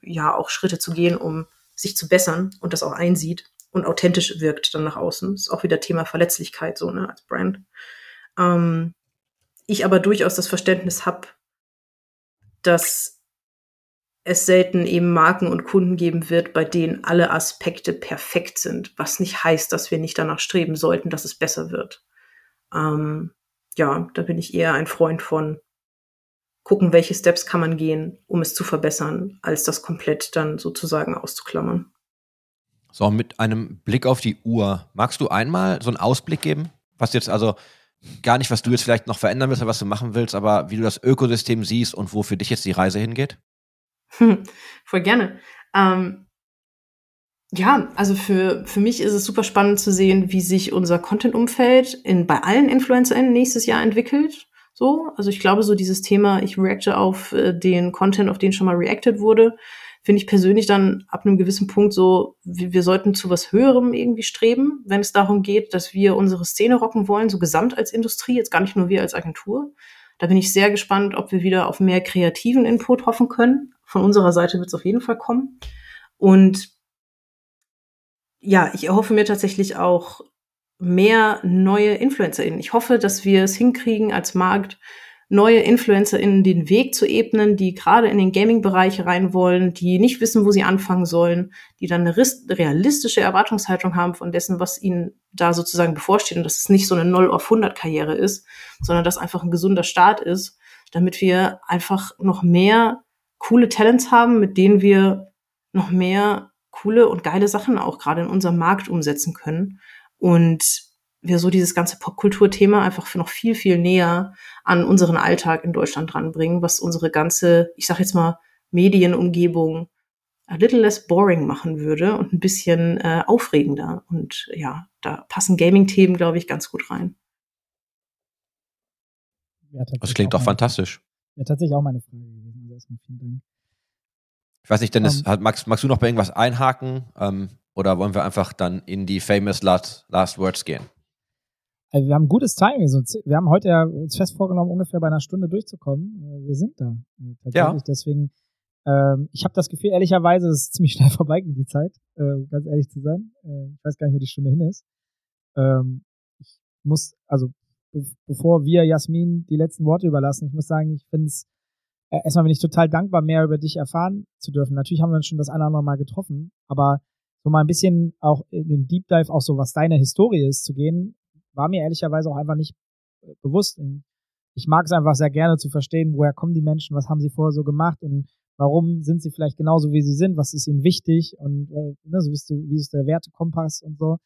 ja auch Schritte zu gehen, um sich zu bessern und das auch einsieht und authentisch wirkt dann nach außen. Ist auch wieder Thema Verletzlichkeit so ne als Brand. Ähm, ich aber durchaus das Verständnis habe, dass es selten eben Marken und Kunden geben wird, bei denen alle Aspekte perfekt sind, was nicht heißt, dass wir nicht danach streben sollten, dass es besser wird. Ähm, ja, da bin ich eher ein Freund von gucken, welche Steps kann man gehen, um es zu verbessern, als das komplett dann sozusagen auszuklammern. So, mit einem Blick auf die Uhr, magst du einmal so einen Ausblick geben, was jetzt also gar nicht, was du jetzt vielleicht noch verändern willst was du machen willst, aber wie du das Ökosystem siehst und wo für dich jetzt die Reise hingeht? Voll gerne. Ähm, ja, also für, für mich ist es super spannend zu sehen, wie sich unser Content-Umfeld in, bei allen InfluencerInnen nächstes Jahr entwickelt. So, also ich glaube, so dieses Thema, ich reacte auf äh, den Content, auf den schon mal reacted wurde, finde ich persönlich dann ab einem gewissen Punkt so, wir, sollten zu was Höherem irgendwie streben, wenn es darum geht, dass wir unsere Szene rocken wollen, so gesamt als Industrie, jetzt gar nicht nur wir als Agentur. Da bin ich sehr gespannt, ob wir wieder auf mehr kreativen Input hoffen können. Von unserer Seite wird es auf jeden Fall kommen. Und ja, ich erhoffe mir tatsächlich auch mehr neue InfluencerInnen. Ich hoffe, dass wir es hinkriegen, als Markt neue InfluencerInnen den Weg zu ebnen, die gerade in den Gaming-Bereich rein wollen, die nicht wissen, wo sie anfangen sollen, die dann eine realistische Erwartungshaltung haben von dessen, was ihnen da sozusagen bevorsteht und dass es nicht so eine 0 auf 100 Karriere ist, sondern dass einfach ein gesunder Start ist, damit wir einfach noch mehr coole Talents haben, mit denen wir noch mehr coole und geile Sachen auch gerade in unserem Markt umsetzen können. Und wir so dieses ganze Popkulturthema einfach für noch viel, viel näher an unseren Alltag in Deutschland dranbringen, was unsere ganze, ich sag jetzt mal, Medienumgebung a little less boring machen würde und ein bisschen äh, aufregender. Und ja, da passen Gaming-Themen, glaube ich, ganz gut rein. Ja, das klingt doch fantastisch. Ja, tatsächlich auch meine Frage gewesen. Also erstmal vielen Dank. Ich weiß nicht, Dennis, um, ähm. magst, magst du noch bei irgendwas einhaken? Ähm, oder wollen wir einfach dann in die famous last, last words gehen? Also wir haben gutes Timing. Wir haben heute ja uns fest vorgenommen, ungefähr bei einer Stunde durchzukommen. Äh, wir sind da. Äh, tatsächlich. Ja. Deswegen, ähm, ich habe das Gefühl, ehrlicherweise, dass es ziemlich schnell vorbeigeht, die Zeit, äh, ganz ehrlich zu sein. Äh, ich weiß gar nicht, wo die Stunde hin ist. Ähm, ich muss, also be bevor wir Jasmin die letzten Worte überlassen, ich muss sagen, ich finde es äh, erstmal bin ich total dankbar, mehr über dich erfahren zu dürfen. Natürlich haben wir uns schon das eine oder andere Mal getroffen, aber so mal ein bisschen auch in den Deep Dive, auch so was deine Historie ist, zu gehen, war mir ehrlicherweise auch einfach nicht äh, bewusst. Ich mag es einfach sehr gerne zu verstehen, woher kommen die Menschen, was haben sie vorher so gemacht und warum sind sie vielleicht genauso, wie sie sind, was ist ihnen wichtig und äh, ne, so wie, du, wie ist der Wertekompass und so.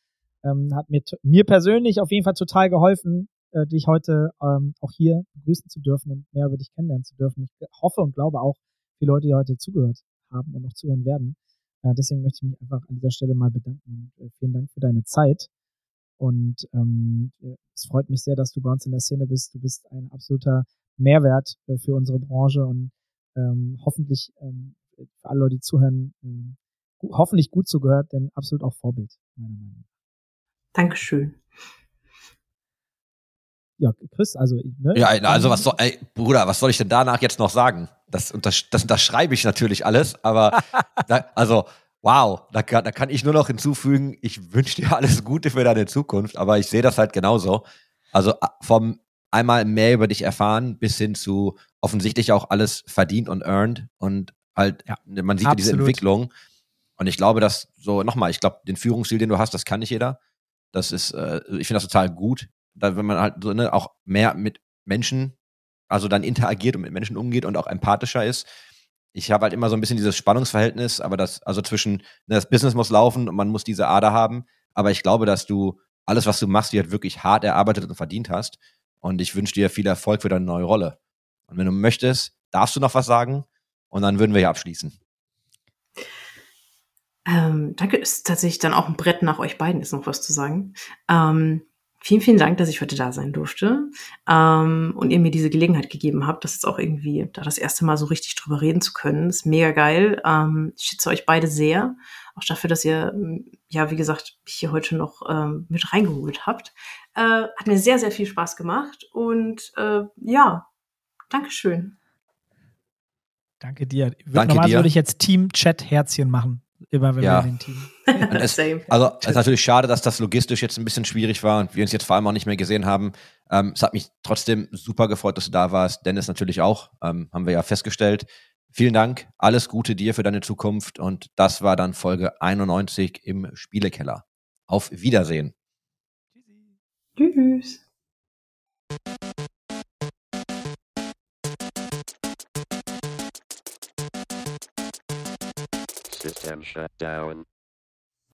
Ähm, hat mir, mir persönlich auf jeden Fall total geholfen, äh, dich heute ähm, auch hier begrüßen zu dürfen und mehr über dich kennenlernen zu dürfen. Ich hoffe und glaube auch, die Leute, die heute zugehört haben und noch zuhören werden, äh, deswegen möchte ich mich einfach an dieser Stelle mal bedanken und äh, vielen Dank für deine Zeit. Und ähm, es freut mich sehr, dass du bei uns in der Szene bist. Du bist ein absoluter Mehrwert äh, für unsere Branche und ähm, hoffentlich ähm, für alle Leute, die zuhören, ähm, hoffentlich gut zugehört, denn absolut auch Vorbild, meiner Meinung nach. Dankeschön. Ja, Chris, also. Ne? Ja, also was soll, ey, Bruder, was soll ich denn danach jetzt noch sagen? Das, das, das unterschreibe ich natürlich alles, aber da, also Wow, da kann, da kann ich nur noch hinzufügen, ich wünsche dir alles Gute für deine Zukunft, aber ich sehe das halt genauso. Also vom einmal mehr über dich erfahren bis hin zu offensichtlich auch alles verdient und earned und halt, ja, man sieht ja diese Entwicklung. Und ich glaube, dass so, nochmal, ich glaube, den Führungsstil, den du hast, das kann nicht jeder. Das ist, äh, ich finde das total gut, da, wenn man halt so, ne, auch mehr mit Menschen, also dann interagiert und mit Menschen umgeht und auch empathischer ist. Ich habe halt immer so ein bisschen dieses Spannungsverhältnis, aber das, also zwischen, ne, das Business muss laufen und man muss diese Ader haben. Aber ich glaube, dass du alles, was du machst, dir halt wirklich hart erarbeitet und verdient hast. Und ich wünsche dir viel Erfolg für deine neue Rolle. Und wenn du möchtest, darfst du noch was sagen? Und dann würden wir hier abschließen. Ähm, danke, ist tatsächlich dann auch ein Brett nach euch beiden, ist noch was zu sagen. Ähm, vielen, vielen Dank, dass ich heute da sein durfte ähm, und ihr mir diese Gelegenheit gegeben habt, das ist auch irgendwie da das erste Mal so richtig drüber reden zu können. Das ist mega geil. Ähm, ich schätze euch beide sehr, auch dafür, dass ihr, ja, wie gesagt, mich hier heute noch ähm, mit reingeholt habt. Äh, hat mir sehr, sehr viel Spaß gemacht und äh, ja, Dankeschön. Danke dir. Danke Normal dir. würde ich jetzt Team-Chat-Herzchen machen. Immer wenn ja. wir in den Team. es, also es ist natürlich schade, dass das logistisch jetzt ein bisschen schwierig war und wir uns jetzt vor allem auch nicht mehr gesehen haben. Ähm, es hat mich trotzdem super gefreut, dass du da warst. Dennis natürlich auch, ähm, haben wir ja festgestellt. Vielen Dank, alles Gute dir für deine Zukunft und das war dann Folge 91 im Spielekeller. Auf Wiedersehen. Tschüss. System shut down.